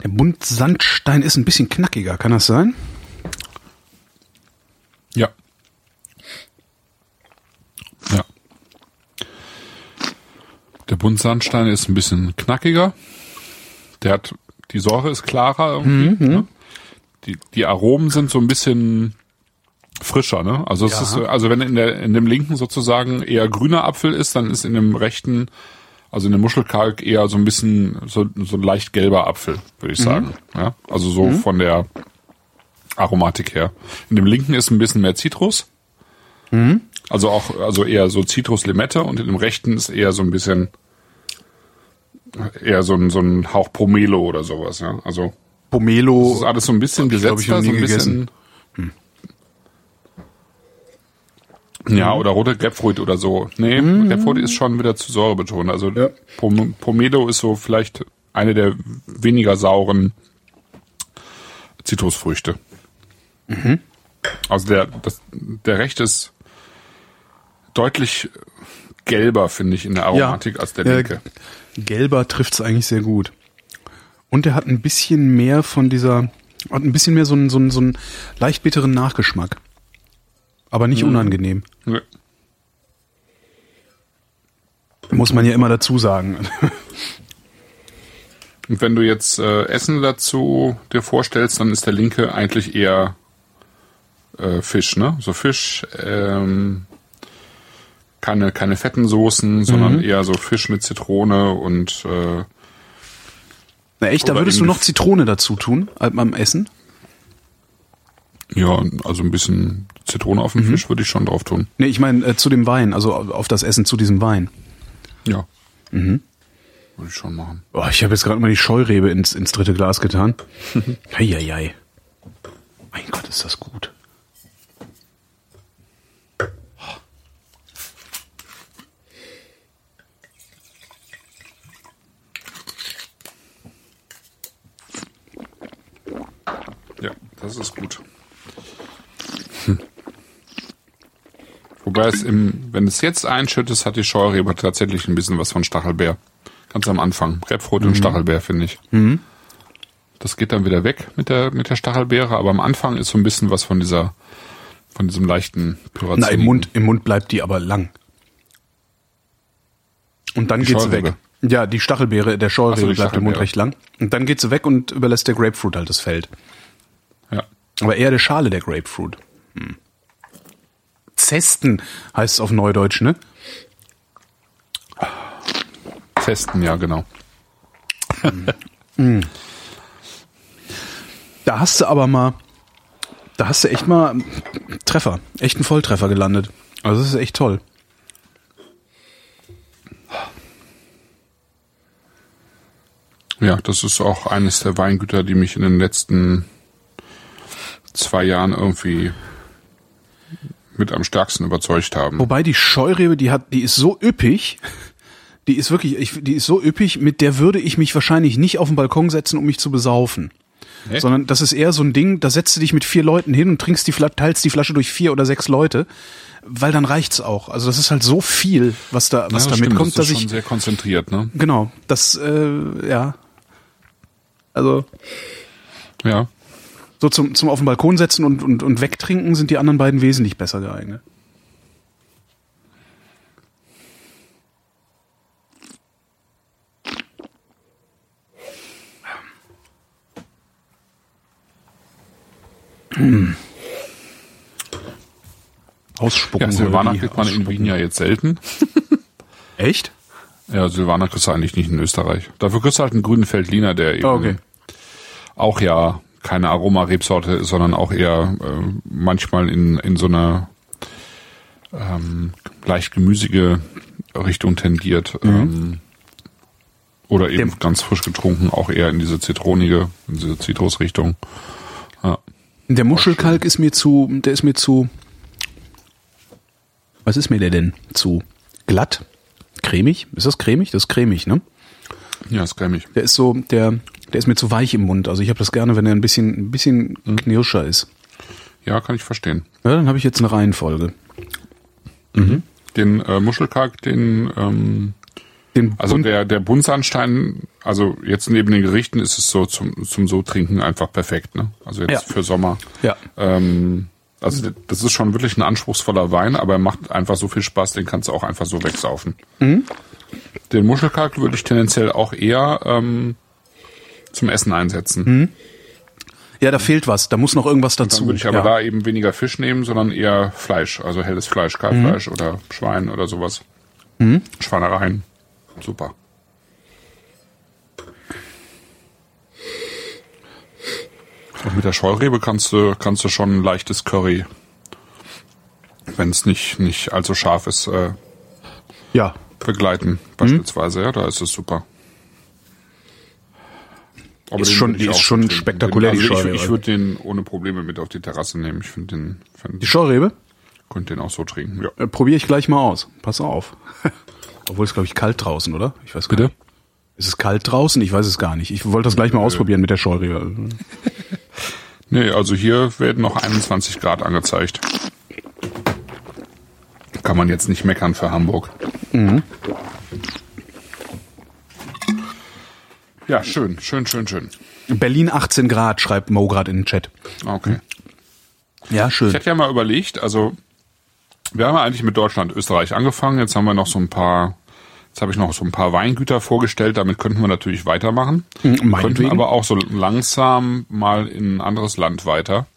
Der Buntsandstein ist ein bisschen knackiger, kann das sein? Ja. Ja. Der Buntsandstein ist ein bisschen knackiger. Der hat, die Säure ist klarer irgendwie. Ne? Die, die Aromen sind so ein bisschen frischer, ne? Also es Ja. ist, so- also wenn in der, in dem linken sozusagen eher grüner Apfel ist, dann ist in dem rechten, also in dem Muschelkalk eher so ein bisschen, so, so ein leicht gelber Apfel, würde ich sagen. Ja? Also so von der Aromatik her. In dem linken ist ein bisschen mehr Zitrus. Also auch, also eher so Zitrus-Limette und in dem rechten ist eher so ein bisschen, eher so ein, so ein Hauch Pomelo oder sowas, ja. Also, Pomelo. das ist alles so ein bisschen ich, glaub gesetzt, ich, noch so ein bisschen. Ja, oder rote Grapefruit oder so. Nee, Grapefruit ist schon wieder zu säurebetont. Also Ja. Pom Pomelo ist so vielleicht eine der weniger sauren Zitrusfrüchte. Also der, das, der rechte ist deutlich gelber, finde ich, in der Aromatik als der äh, linke. Gelber trifft's eigentlich sehr gut. Und der hat ein bisschen mehr von dieser, hat ein bisschen mehr so einen, so einen, so einen leicht bitteren Nachgeschmack. Aber nicht unangenehm. Nee. Muss man ja immer dazu sagen. Und wenn du jetzt äh, Essen dazu dir vorstellst, dann ist der linke eigentlich eher äh, Fisch, ne? So Fisch, ähm, keine, keine fetten Soßen, sondern eher so Fisch mit Zitrone und äh, Na echt, da würdest du noch Zitrone dazu tun, äh, beim Essen? ja, also ein bisschen Zitrone auf den Fisch würde ich schon drauf tun. Nee, ich meine äh, zu dem Wein, also auf das Essen zu diesem Wein. Ja. Würde ich schon machen. Oh, ich habe jetzt gerade mal die Scheurebe ins, ins dritte Glas getan. Eieiei. Mein Gott, ist das gut. Ja, das ist gut. Hm. Wobei es im, wenn es jetzt einschüttest, hat die Scheurebe tatsächlich ein bisschen was von Stachelbeer. Ganz am Anfang. Grapefruit und Stachelbeer, finde ich. Das geht dann wieder weg mit der, mit der Stachelbeere, aber am Anfang ist so ein bisschen was von dieser, von diesem leichten Pyrazin. Na, im Mund, im Mund bleibt die aber lang. Und dann Die geht's Scheurebe. weg. Ja, die Stachelbeere, der Scheurebe so, bleibt im Mund recht lang. Und dann geht sie weg und überlässt der Grapefruit halt das Feld. Aber eher der Schale der Grapefruit. Hm. Zesten heißt es auf Neudeutsch, ne? Testen, ja, genau. Da hast du aber mal, da hast du echt mal einen Treffer, echt einen Volltreffer gelandet. Also das ist echt toll. Ja, das ist auch eines der Weingüter, die mich in den letzten zwei Jahren irgendwie mit am stärksten überzeugt haben. Wobei die Scheurebe, die hat, die ist so üppig, die ist wirklich, ich, die ist so üppig, mit der würde ich mich wahrscheinlich nicht auf den Balkon setzen, um mich zu besaufen. Nee? Sondern das ist eher so ein Ding, da setzt du dich mit vier Leuten hin und trinkst die Flasche, teilst die Flasche durch vier oder sechs Leute, weil dann reicht's auch. Also das ist halt so viel, was da, was ja, da mitkommt, das dass ist schon ich, sehr konzentriert, ne? genau, das, äh, ja, Also Ja. So zum, zum auf den Balkon setzen und, und, und wegtrinken sind die anderen beiden wesentlich besser geeignet. Hm. Ausspucken. Ja, wie? kriegt man in Wien ja jetzt selten. Echt? Ja, Silvaner kriegst du eigentlich nicht in Österreich. Dafür kriegst du halt einen grünen Veltliner, der eben Ah, okay. auch ja keine Aromarebsorte ist, sondern auch eher äh, manchmal in, in so einer ähm, leicht gemüsige Richtung tendiert. Ähm, oder eben Dem- ganz frisch getrunken, auch eher in diese zitronige, in diese Zitrusrichtung. Ja. Der Muschelkalk ist mir zu, der ist mir zu, was ist mir der denn? Zu glatt? Cremig? Ist das cremig? Das ist cremig, ne? ja, ist cremig. Der ist so, der, der ist mir zu weich im Mund. Also ich habe das gerne, wenn er ein bisschen, ein bisschen knirscher ist. Ja, kann ich verstehen. Ja, dann habe ich jetzt eine Reihenfolge. Den äh, Muschelkalk, den ähm, Den Also der, der Buntsandstein, also jetzt neben den Gerichten ist es so zum, zum so trinken einfach perfekt, ne? Also jetzt Ja. für Sommer. ja. Ähm, also das ist schon wirklich ein anspruchsvoller Wein, aber er macht einfach so viel Spaß, den kannst du auch einfach so wegsaufen. Den Muschelkalk würde ich tendenziell auch eher ähm, zum Essen einsetzen. ja, da fehlt was. Da muss noch irgendwas dazu. Dann würde ich aber ja. da eben weniger Fisch nehmen, sondern eher Fleisch, also helles Fleisch, Kalbfleisch oder Schwein oder sowas. Schweinereien. Super. Und mit der Scheurebe kannst du, kannst du schon ein leichtes Curry, wenn es nicht, nicht allzu scharf ist, äh, ja. begleiten, beispielsweise. Ja, da ist es super. Aber Ist den schon- die ist schon spektakulär, Den, die also Scheurebe. ich, ich würde den ohne Probleme mit auf die Terrasse nehmen. Ich finde den, find, Die Scheurebe? könnte den auch so trinken. Ja. Äh, Probiere ich gleich mal aus. Pass auf. Obwohl es, glaube ich, kalt draußen, oder? Ich weiß gar Bitte? nicht. Ist es kalt draußen? Ich weiß es gar nicht. Ich wollte das gleich mal ausprobieren mit der Scheurebe. Nee, also hier werden noch 21 Grad angezeigt. Kann man jetzt nicht meckern für Hamburg. Ja, schön, schön, schön, schön. Berlin 18 Grad, schreibt Mo gerade in den Chat. Okay. Ja, schön. Ich hätte ja mal überlegt, also wir haben ja eigentlich mit Deutschland, Österreich angefangen. Jetzt haben wir noch so ein paar, jetzt habe ich noch so ein paar Weingüter vorgestellt. Damit könnten wir natürlich weitermachen. könnten meinetwegen. aber auch so langsam mal in ein anderes Land weiter.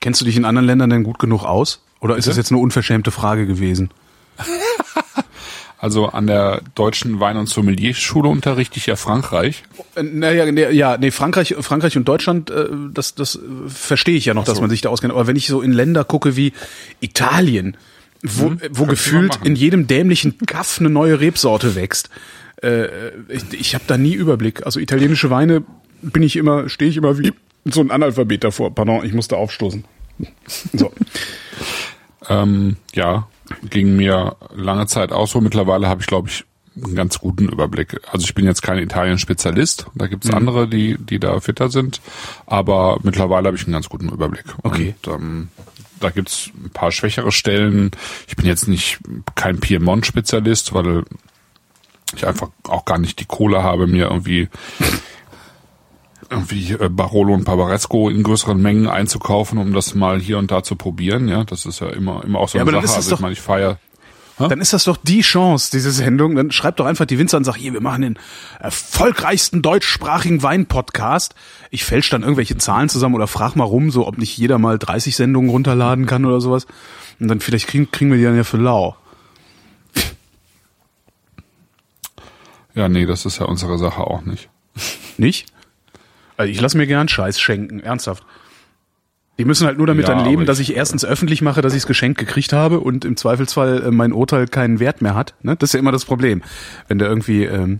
Kennst du dich in anderen Ländern denn gut genug aus? Oder ist das Bitte? jetzt eine unverschämte Frage gewesen? Also an der deutschen Wein- und Sommelier-Schule unterrichte ich ja Frankreich. Äh, Naja, nee, ja, nee, Frankreich, Frankreich und Deutschland, äh, das, das äh, verstehe ich ja noch, dass so. man sich da auskennt. Aber wenn ich so in Länder gucke wie Italien, wo, äh, wo gefühlt in jedem dämlichen Kaff eine neue Rebsorte wächst, ich, ich habe da nie Überblick. Also italienische Weine bin ich immer, stehe ich immer wie so ein Analphabet davor. Pardon, ich musste aufstoßen. So. Ähm, ja, ging mir lange Zeit auch so. Mittlerweile habe ich, glaube ich, einen ganz guten Überblick. Also ich bin jetzt kein Italien-Spezialist. Da Mhm. gibt's andere, die, die da fitter sind. Aber mittlerweile habe ich einen ganz guten Überblick. Okay. Und, ähm, da gibt's ein paar schwächere Stellen. Ich bin jetzt nicht kein Piemont-Spezialist, weil ich einfach auch gar nicht die Kohle habe, mir irgendwie irgendwie äh, Barolo und Barbaresco in größeren Mengen einzukaufen, um das mal hier und da zu probieren. Ja, das ist ja immer immer auch so Ja, eine Sache. Also ich meine, ich feiere Dann ist das doch die Chance, diese Sendung. Dann schreibt doch einfach die Winzer und sagt, hier, wir machen den erfolgreichsten deutschsprachigen Wein-Podcast. Ich fälsch dann irgendwelche Zahlen zusammen oder frag mal rum, so ob nicht jeder mal 30 Sendungen runterladen kann oder sowas. Und dann vielleicht kriegen, kriegen wir die dann ja für lau. Ja, nee, das ist ja unsere Sache auch nicht. Nicht? Also ich lasse mir gern Scheiß schenken, ernsthaft. Die müssen halt nur damit Ja, dann leben, aber dass ich- ich erstens öffentlich mache, dass ich das Geschenk gekriegt habe und im Zweifelsfall äh, mein Urteil keinen Wert mehr hat. Ne? Das ist ja immer das Problem. Wenn du irgendwie, ähm,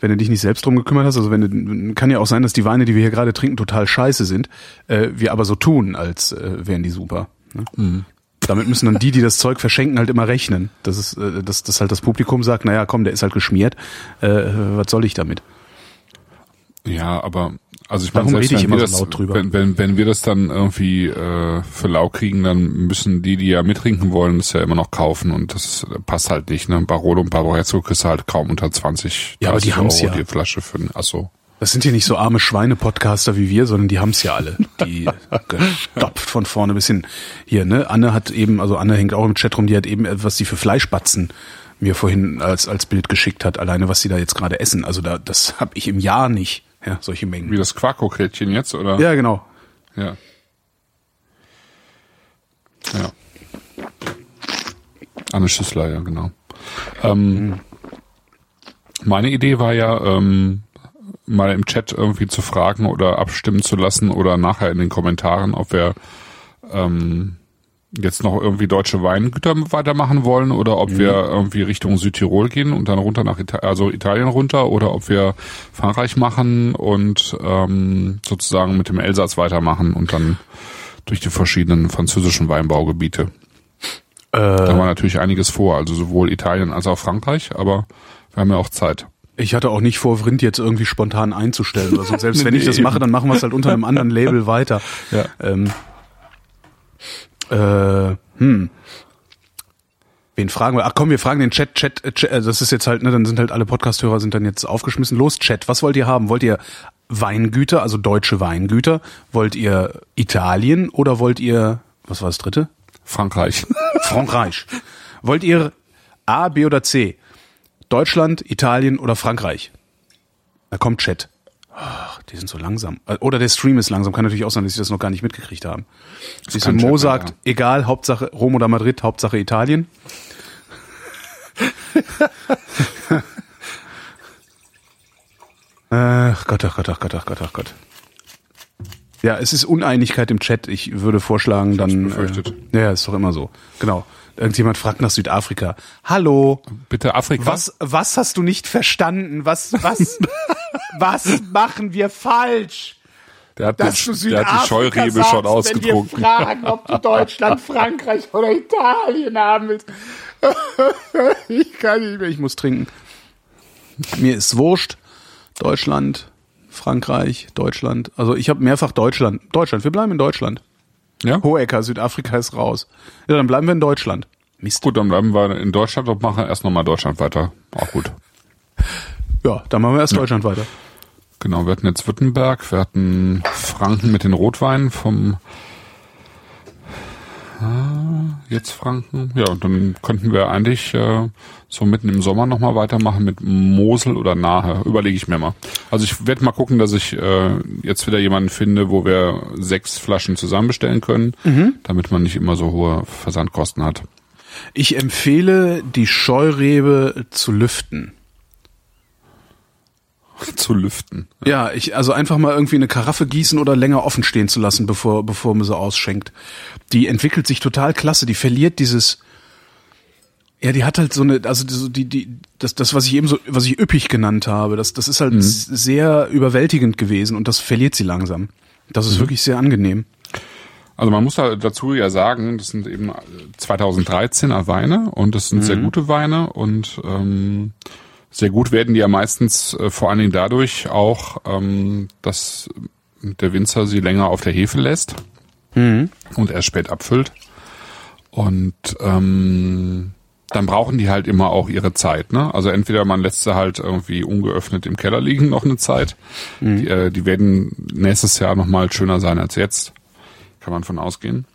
wenn du dich nicht selbst drum gekümmert hast, also wenn du, kann ja auch sein, dass die Weine, die wir hier gerade trinken, total scheiße sind, äh, wir aber so tun, als äh, wären die super. Ne? Damit müssen dann die, die das Zeug verschenken, halt immer rechnen. Das ist, äh, dass, dass halt das Publikum sagt, naja, komm, der ist halt geschmiert, äh, was soll ich damit? Ja, aber also ich meine, Warum selbst rede ich wenn wir immer das, so laut drüber? Wenn, wenn, wenn wir das dann irgendwie äh, für lau kriegen, dann müssen die, die ja mittrinken wollen, das ja immer noch kaufen und das passt halt nicht. Ne? Barolo und Barbaresco kriegst du halt kaum unter 20 Ja, aber die 30 haben's Euro ja. die Flasche für ach so. Das sind hier nicht so arme Schweine-Podcaster wie wir, sondern die haben's ja alle. Die gestopft von vorne bis hin. Hier, ne? Anne hat eben, also Anne hängt auch im Chat rum, die hat eben, was sie für Fleischbatzen mir vorhin als, als Bild geschickt hat, alleine was sie da jetzt gerade essen. Also da, das habe ich im Jahr nicht, ja, solche Mengen. Wie das Quarkokrätchen jetzt, oder? Ja, genau. Ja. Ja. Anne Schüssler, ja, genau. Ähm, Meine Idee war ja, ähm, mal im Chat irgendwie zu fragen oder abstimmen zu lassen oder nachher in den Kommentaren, ob wir ähm, jetzt noch irgendwie deutsche Weingüter weitermachen wollen oder ob wir irgendwie Richtung Südtirol gehen und dann runter nach Italien, also Italien runter oder ob wir Frankreich machen und ähm, sozusagen mit dem Elsass weitermachen und dann durch die verschiedenen französischen Weinbaugebiete. Da Äh, war natürlich einiges vor, also sowohl Italien als auch Frankreich, aber wir haben ja auch Zeit. ich hatte auch nicht vor, Vrind jetzt irgendwie spontan einzustellen oder so. Selbst wenn ich das Nee. mache, dann machen wir es halt unter einem anderen Label weiter. Ja. Ähm, äh, hm. Wen fragen wir? Ach komm, wir fragen den Chat, Chat, äh, Chat äh, das ist jetzt halt, ne, dann sind halt alle Podcasthörer sind dann jetzt aufgeschmissen. Los, Chat, was wollt ihr haben? Wollt ihr Weingüter, also deutsche Weingüter? Wollt ihr Italien oder wollt ihr, was war das dritte? Frankreich. Frankreich. Wollt ihr A, B oder C? Deutschland, Italien oder Frankreich? Da kommt Chat. Ach, die sind so langsam. Äh, Oder der Stream ist langsam. Kann natürlich auch sein, dass sie das noch gar nicht mitgekriegt haben. Siehst du, Mo sagt, ja. egal, Hauptsache Rom oder Madrid, Hauptsache Italien. Ach Gott, ach Gott, ach Gott, ach Gott, ach Gott. Ja, es ist Uneinigkeit im Chat. Ich würde vorschlagen, dann. befürchtet. Äh, ja, ist doch immer so. Genau. Irgendjemand fragt nach Südafrika. Hallo, Bitte Afrika. was, was hast du nicht verstanden? Was, was, was machen wir falsch? Der hat, Dass den, der hat die Scheurebe sagst, schon Wenn ausgetrunken. wir fragen, ob du Deutschland, Frankreich oder Italien haben willst. ich kann nicht mehr, ich muss trinken. Mir ist wurscht. Deutschland, Frankreich, Deutschland. Also ich habe mehrfach Deutschland. Deutschland, wir bleiben in Deutschland. Ja? Hohecker, Südafrika ist raus. Ja, dann bleiben wir in Deutschland. Mist. Gut, dann bleiben wir in Deutschland und machen erst nochmal Deutschland weiter. Auch gut. Ja, dann machen wir erst Deutschland weiter. Genau, wir hatten jetzt Württemberg, wir hatten Franken mit den Rotweinen vom Ah, jetzt Franken. Ja, und dann könnten wir eigentlich äh, so mitten im Sommer nochmal weitermachen mit Mosel oder Nahe. Überlege ich mir mal. Also ich werde mal gucken, dass ich äh, jetzt wieder jemanden finde, wo wir sechs Flaschen zusammen bestellen können, damit man nicht immer so hohe Versandkosten hat. Ich empfehle, die Scheurebe zu lüften. Zu lüften. Ja, ich, also einfach mal irgendwie eine Karaffe gießen oder länger offen stehen zu lassen, bevor, bevor man sie ausschenkt. Die entwickelt sich total klasse, die verliert dieses, ja, die hat halt so eine, also die, die, das, das, was ich eben so, was ich üppig genannt habe, das, das ist halt s- sehr überwältigend gewesen und das verliert sie langsam. Das ist wirklich sehr angenehm. Also man muss da dazu ja sagen, das sind eben 2013er Weine und das sind sehr gute Weine und ähm, sehr gut werden die ja meistens äh, vor allen Dingen dadurch auch, ähm, dass der Winzer sie länger auf der Hefe lässt und erst spät abfüllt. Und ähm, dann brauchen die halt immer auch ihre Zeit. Ne? Also entweder man lässt sie halt irgendwie ungeöffnet im Keller liegen noch eine Zeit. Die, äh, die werden nächstes Jahr nochmal schöner sein als jetzt. Kann man von ausgehen.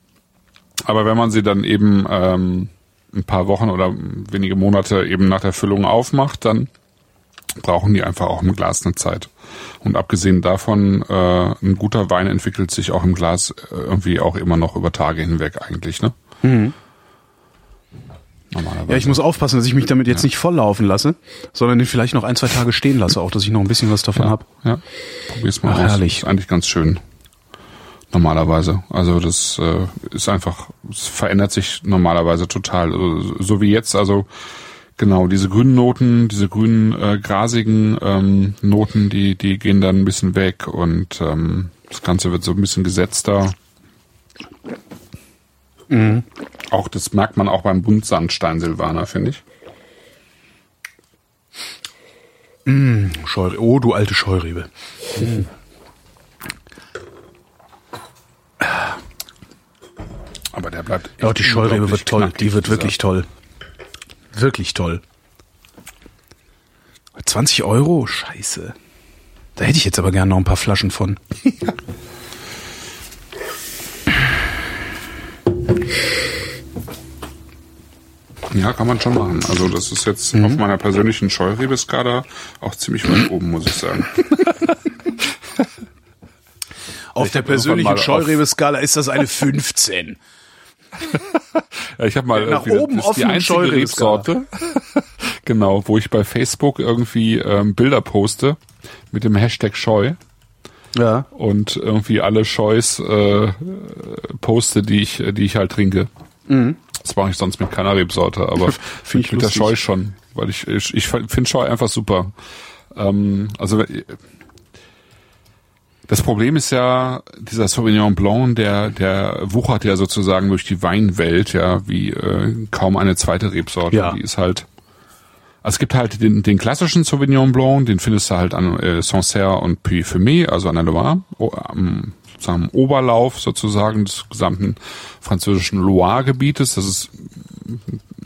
Aber wenn man sie dann eben ähm, ein paar Wochen oder wenige Monate eben nach der Füllung aufmacht, dann brauchen die einfach auch im Glas eine Zeit. Und abgesehen davon, äh, ein guter Wein entwickelt sich auch im Glas äh, irgendwie auch immer noch über Tage hinweg eigentlich, ne? Normalerweise. Ja, ich muss aufpassen, dass ich mich damit jetzt nicht volllaufen lasse, sondern den vielleicht noch ein, zwei Tage stehen lasse, auch dass ich noch ein bisschen was davon ja, hab. ja. Probier's mal Ach, aus. herrlich. Ist eigentlich ganz schön. Normalerweise. Also das äh, ist einfach, es verändert sich normalerweise total. Also, so wie jetzt, also genau, diese grünen Noten, diese grünen äh, grasigen ähm, Noten, die, die gehen dann ein bisschen weg und ähm, das Ganze wird so ein bisschen gesetzter. Auch das merkt man auch beim Buntsandstein Silvaner, finde ich. Scheure oh, du alte Scheurebe. Aber der bleibt. Ja, die Scheurebe wird toll. Die wird dieser- wirklich toll. Wirklich toll. 20 Euro? Scheiße. Da hätte ich jetzt aber gerne noch ein paar Flaschen von. Ja, kann man schon machen. Also das ist jetzt mhm. auf meiner persönlichen Scheurebe-Skala auch ziemlich weit oben, muss ich sagen. auf der persönlichen Scheurebe-Skala ist das eine 15. ja, ich habe mal nach oben das die einzige Rebsorte, genau, wo ich bei Facebook irgendwie ähm, Bilder poste mit dem Hashtag Scheu. Ja. Und irgendwie alle Scheus äh, poste, die ich, die ich halt trinke. Mhm. Das mache ich sonst mit keiner Rebsorte, aber Find ich mit lustig. der Scheu schon, weil ich ich, ich finde Scheu einfach super. Ähm, also das Problem ist ja, dieser Sauvignon Blanc, der, der wuchert ja sozusagen durch die Weinwelt, ja, wie äh, kaum eine zweite Rebsorte. Ja. Die ist halt. Also es gibt halt den, den klassischen Sauvignon Blanc, den findest du halt an äh, Sancerre und Puy-Fumé, also an der Loire, o- am sozusagen Oberlauf sozusagen des gesamten französischen Loire-Gebietes. Das ist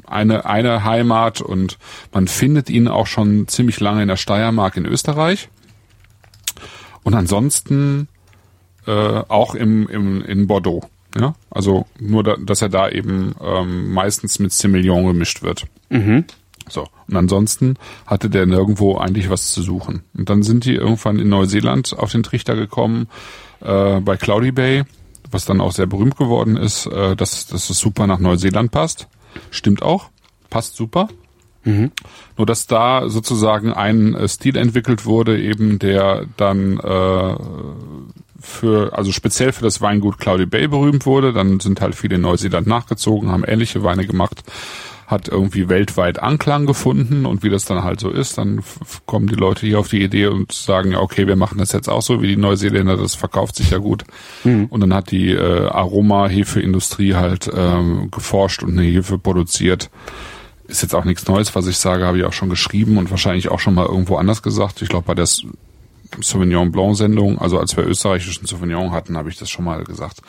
eine, eine Heimat und man findet ihn auch schon ziemlich lange in der Steiermark in Österreich. Und ansonsten äh, auch im, im, in Bordeaux. Ja? Also nur, da, dass er da eben ähm, meistens mit Semillon gemischt wird. So. Und ansonsten hatte der nirgendwo eigentlich was zu suchen. Und dann sind die irgendwann in Neuseeland auf den Trichter gekommen, äh, bei Cloudy Bay, was dann auch sehr berühmt geworden ist, äh, dass, dass es super nach Neuseeland passt. Stimmt auch. Passt super. Nur dass da sozusagen ein äh, Stil entwickelt wurde, eben der dann äh, für, also speziell für das Weingut Cloudy Bay berühmt wurde. Dann sind halt viele in Neuseeland nachgezogen, haben ähnliche Weine gemacht, hat irgendwie weltweit Anklang gefunden und wie das dann halt so ist, dann kommen die Leute hier auf die Idee und sagen, ja, okay, wir machen das jetzt auch so wie die Neuseeländer, das verkauft sich ja gut. Und dann hat die äh, Aroma-Hefeindustrie halt ähm, geforscht und eine Hefe produziert, ist jetzt auch nichts Neues, was ich sage, habe ich auch schon geschrieben und wahrscheinlich auch schon mal irgendwo anders gesagt. Ich glaube, bei der Sauvignon Blanc Sendung, also als wir österreichischen Sauvignon hatten, habe ich das schon mal gesagt.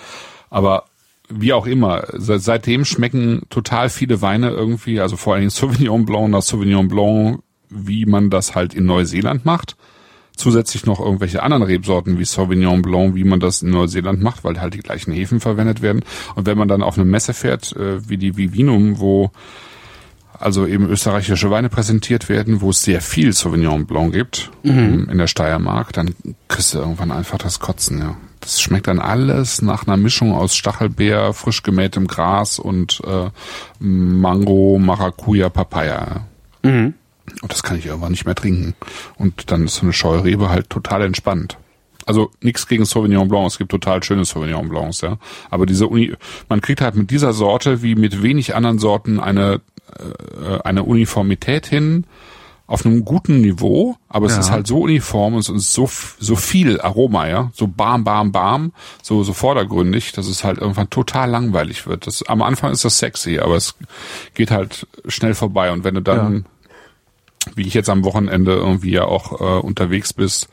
Aber wie auch immer, se- seitdem schmecken total viele Weine irgendwie, also vor allen Dingen Sauvignon Blanc nach Sauvignon Blanc, wie man das halt in Neuseeland macht. Zusätzlich noch irgendwelche anderen Rebsorten wie Sauvignon Blanc, wie man das in Neuseeland macht, weil halt die gleichen Hefen verwendet werden. Und wenn man dann auf eine Messe fährt, äh, wie die Vivinum, wo also eben österreichische Weine präsentiert werden, wo es sehr viel Sauvignon Blanc gibt ähm, in der Steiermark, dann kriegst du irgendwann einfach das Kotzen, ja. Das schmeckt dann alles nach einer Mischung aus Stachelbeer, frisch gemähtem Gras und äh, Mango, Maracuja, Papaya. ja. Und das kann ich irgendwann nicht mehr trinken. Und dann ist so eine Scheurebe halt total entspannt. Also nichts gegen Sauvignon Blanc, es gibt total schöne Sauvignon Blancs, ja. Aber diese Uni, man kriegt halt mit dieser Sorte wie mit wenig anderen Sorten eine äh, eine Uniformität hin auf einem guten Niveau, aber es Ja. ist halt so uniform und es ist so so viel Aroma, ja, so bam bam bam, so so vordergründig, dass es halt irgendwann total langweilig wird. Das am Anfang ist das sexy, aber es geht halt schnell vorbei und wenn du dann wie ich jetzt am Wochenende irgendwie ja auch äh, unterwegs bist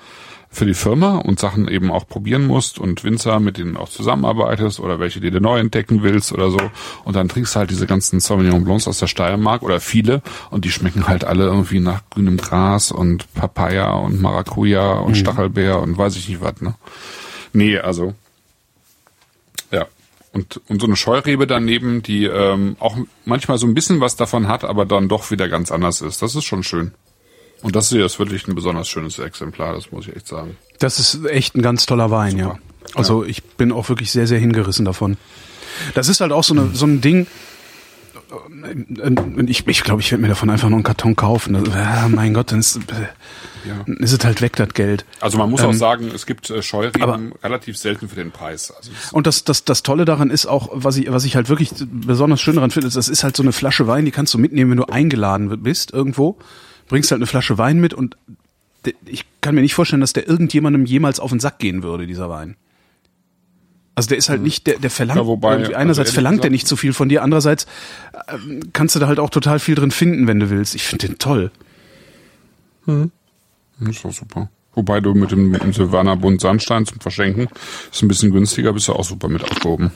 für die Firma und Sachen eben auch probieren musst und Winzer, mit denen auch zusammenarbeitest oder welche, die du neu entdecken willst oder so. Und dann trinkst du halt diese ganzen Sauvignon Blancs aus der Steiermark oder viele und die schmecken halt alle irgendwie nach grünem Gras und Papaya und Maracuja und Stachelbeer und weiß ich nicht was, ne? Nee, also ja. Und, und so eine Scheurebe daneben, die ähm, auch manchmal so ein bisschen was davon hat, aber dann doch wieder ganz anders ist. Das ist schon schön. Und das hier ist wirklich ein besonders schönes Exemplar, das muss ich echt sagen. Das ist echt ein ganz toller Wein, ja. Super. Also ich bin auch wirklich sehr, sehr hingerissen davon. Das ist halt auch so, eine, so ein Ding. äh, Ich, ich glaube, ich werde mir davon einfach noch einen Karton kaufen. Das, ah, mein Gott, dann ist, äh, Ja. ist es halt weg, das Geld. Also man muss Ähm, auch sagen, es gibt äh, Scheureben aber- relativ selten für den Preis. Also Und das, das, das Tolle daran ist auch, was ich, was ich halt wirklich besonders schön daran finde, ist, das ist halt so eine Flasche Wein, die kannst du mitnehmen, wenn du eingeladen bist irgendwo. Bringst halt eine Flasche Wein mit und ich kann mir nicht vorstellen, dass der irgendjemandem jemals auf den Sack gehen würde, dieser Wein. Also der ist halt nicht, der, der verlangt, Ja, wobei, also einerseits ehrlich verlangt er nicht so viel von dir, andererseits ähm, kannst du da halt auch total viel drin finden, wenn du willst. Ich finde den toll. ist doch super. Wobei du mit dem, mit dem Silvaner Bund Sandstein zum Verschenken ist ein bisschen günstiger, bist du auch super mit aufgehoben.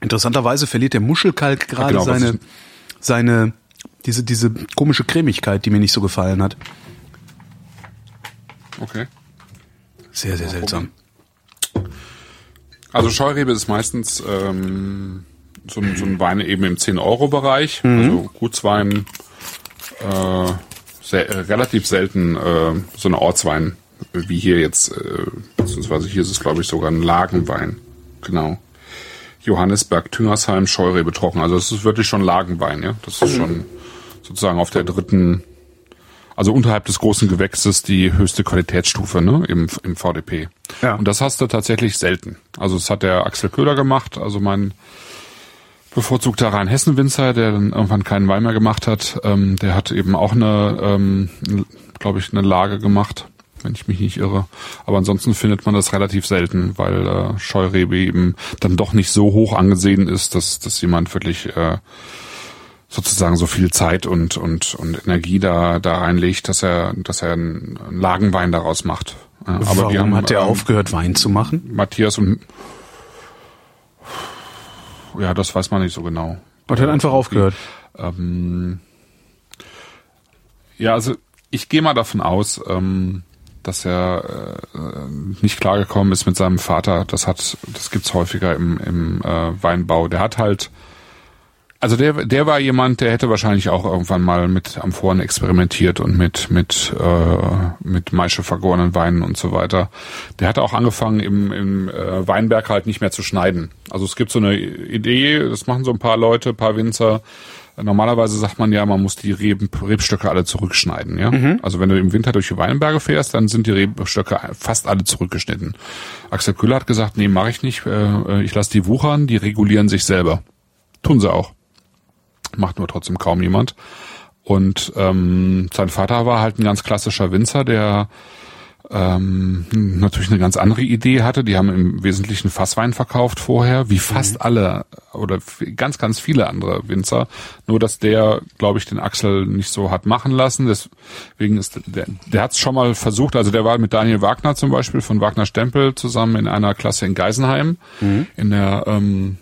Interessanterweise verliert der Muschelkalk gerade genau, seine, seine, Diese, diese komische Cremigkeit, die mir nicht so gefallen hat. Okay. Sehr, sehr seltsam. Also Scheurebe ist meistens ähm, so, ein, so ein Wein eben im 10-Euro-Bereich. Also Gutswein, äh, sehr, relativ selten äh, so eine Ortswein, wie hier jetzt, äh, beziehungsweise hier ist es glaube ich sogar ein Lagenwein. Genau. Johannesberg, Tüngersheim, Scheurebe trocken. Also es ist wirklich schon Lagenwein, ja. Das ist schon sozusagen auf der dritten, also unterhalb des großen Gewächses die höchste Qualitätsstufe, ne, im, im VDP. Ja. Und das hast du tatsächlich selten. Also das hat der Axel Köhler gemacht, also mein bevorzugter Rheinhessen-Winzer, der dann irgendwann keinen Wein mehr gemacht hat, ähm, der hat eben auch eine, ähm, glaube ich, eine Lage gemacht, wenn ich mich nicht irre. Aber ansonsten findet man das relativ selten, weil äh, Scheurebe eben dann doch nicht so hoch angesehen ist, dass, dass jemand wirklich äh, sozusagen so viel Zeit und, und, und Energie da, da reinlegt, dass er, dass er einen Lagenwein daraus macht. Äh, Aber Warum haben, hat der ähm, aufgehört, Wein zu machen? Matthias und ja, das weiß man nicht so genau. Und hat einfach aufgehört. Ähm, ja, also ich gehe mal davon aus, ähm, dass er äh, nicht klargekommen ist mit seinem Vater. Das hat, das gibt's häufiger im, im äh, Weinbau. Der hat halt, also der, der war jemand, der hätte wahrscheinlich auch irgendwann mal mit Amphoren experimentiert und mit mit äh, mit Maische vergorenen Weinen und so weiter. Der hat auch angefangen im, im äh, Weinberg halt nicht mehr zu schneiden. Also es gibt so eine Idee, das machen so ein paar Leute, ein paar Winzer. Normalerweise sagt man ja, man muss die Reben, Rebstöcke alle zurückschneiden. Ja? Also wenn du im Winter durch die Weinberge fährst, dann sind die Rebstöcke fast alle zurückgeschnitten. Axel Kühler hat gesagt, nee, mache ich nicht. Äh, Ich lasse die wuchern, die regulieren sich selber. Tun sie auch. Macht nur trotzdem kaum jemand. Und ähm, sein Vater war halt ein ganz klassischer Winzer, der ähm, natürlich eine ganz andere Idee hatte. Die haben im Wesentlichen Fasswein verkauft vorher, wie fast alle oder ganz, ganz viele andere Winzer. Nur, dass der, glaube ich, den Axel nicht so hat machen lassen. Deswegen ist der, der hat es schon mal versucht. Also der war mit Daniel Wagner zum Beispiel von Wagner Stempel zusammen in einer Klasse in Geisenheim in der ähm,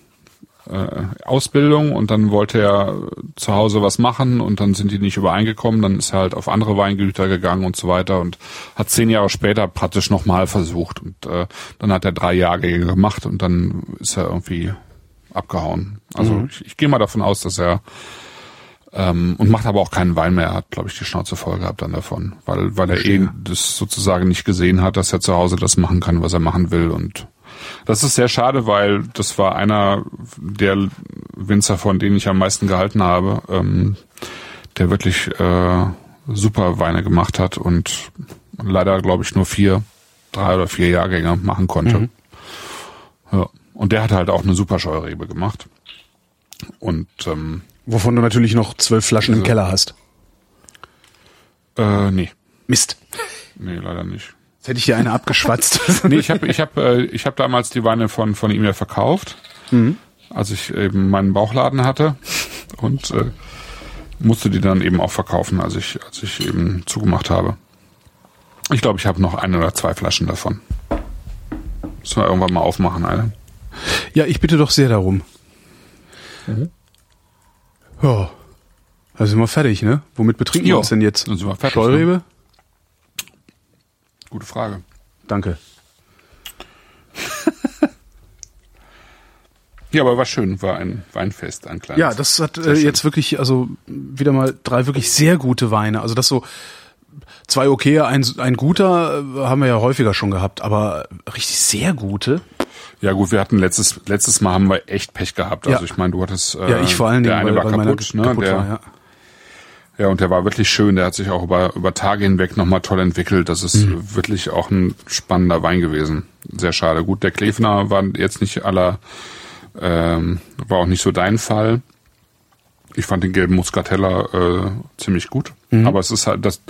äh, Ausbildung und dann wollte er zu Hause was machen und dann sind die nicht übereingekommen, dann ist er halt auf andere Weingüter gegangen und so weiter und hat zehn Jahre später praktisch nochmal versucht. Und äh, dann hat er drei Jahrgänge gemacht und dann ist er irgendwie abgehauen. Also ich, ich gehe mal davon aus, dass er ähm, und macht aber auch keinen Wein mehr, hat glaube ich die Schnauze voll gehabt dann davon, weil weil er eh das sozusagen nicht gesehen hat, dass er zu Hause das machen kann, was er machen will und das ist sehr schade, weil das war einer der Winzer, von denen ich am meisten gehalten habe, ähm, der wirklich äh, super Weine gemacht hat und leider, glaube ich, nur vier, drei oder vier Jahrgänge machen konnte. Ja. Und der hat halt auch eine super Scheurebe gemacht. Und ähm, Wovon du natürlich noch zwölf Flaschen im Also- Keller hast. äh, nee, Mist. nee, leider nicht. Jetzt hätte ich hier eine abgeschwatzt. Nee, ich habe ich hab, äh, ich hab damals die Weine von, von ihm ja verkauft, als ich eben meinen Bauchladen hatte und äh, musste die dann eben auch verkaufen, als ich, als ich eben zugemacht habe. Ich glaube, ich habe noch ein oder zwei Flaschen davon. Müssen wir irgendwann mal aufmachen, eine. ja, ich bitte doch sehr darum. Ja. Da sind wir fertig, ne? Womit betrinken wir Jo, uns denn jetzt? dann sind wir fertig, Scheurebe? Gute Frage. Danke. Ja, aber war schön, war ein Weinfest, ein kleines. Ja, das hat äh, jetzt wirklich, also wieder mal drei wirklich sehr gute Weine. Also das so zwei okay, ein, ein guter äh, haben wir ja häufiger schon gehabt, aber richtig sehr gute. Ja gut, wir hatten letztes letztes Mal haben wir echt Pech gehabt. Also Ja. ich meine, du hattest äh, Ja, ich vor allen Dingen, der eine weil, war weil kaputt, ne? kaputt der, war, ja. Ja, und der war wirklich schön. Der hat sich auch über, über Tage hinweg nochmal toll entwickelt. Das ist Mhm. wirklich auch ein spannender Wein gewesen. Sehr schade. Gut, der Klefner war jetzt nicht aller, ähm, war auch nicht so dein Fall. Ich fand den gelben Muscatella äh, ziemlich gut. Mhm. Aber es ist halt das,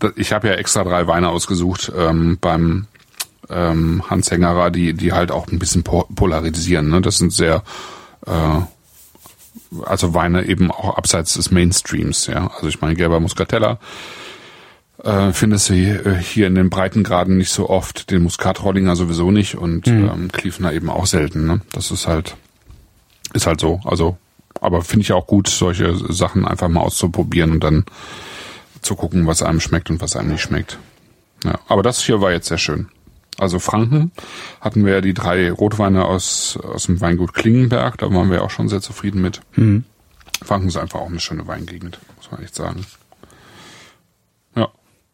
das ich habe ja extra drei Weine ausgesucht ähm, beim ähm, Hans Hängerer, die, die halt auch ein bisschen po- polarisieren. Ne? Das sind sehr äh, also Weine eben auch abseits des Mainstreams, ja. Also ich meine, gelber Muscatella äh, findest du hier, äh, in den Breitengraden nicht so oft, den Muscatrollinger sowieso nicht und ähm, Kliefner eben auch selten, ne? Das ist halt, ist halt so. Also aber finde ich auch gut, solche Sachen einfach mal auszuprobieren und dann zu gucken, was einem schmeckt und was einem nicht schmeckt. Ja, aber das hier war jetzt sehr schön. Also Franken hatten wir ja die drei Rotweine aus, aus dem Weingut Klingenberg, da waren wir auch schon sehr zufrieden mit. Mhm. Franken ist einfach auch eine schöne Weingegend, muss man echt sagen. Ja.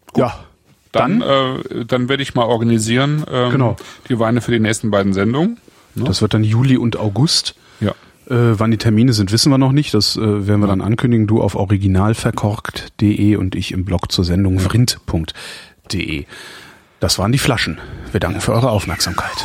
Gut. Ja. Dann, dann, äh, dann werde ich mal organisieren ähm, genau. die Weine für die nächsten beiden Sendungen. Ne? Das wird dann Juli und August. Ja. Äh, wann die Termine sind, wissen wir noch nicht. Das äh, werden wir dann ankündigen. Du auf originalverkorkt.de und ich im Blog zur Sendung vrind.de. Das waren die Flaschen. Wir danken für eure Aufmerksamkeit.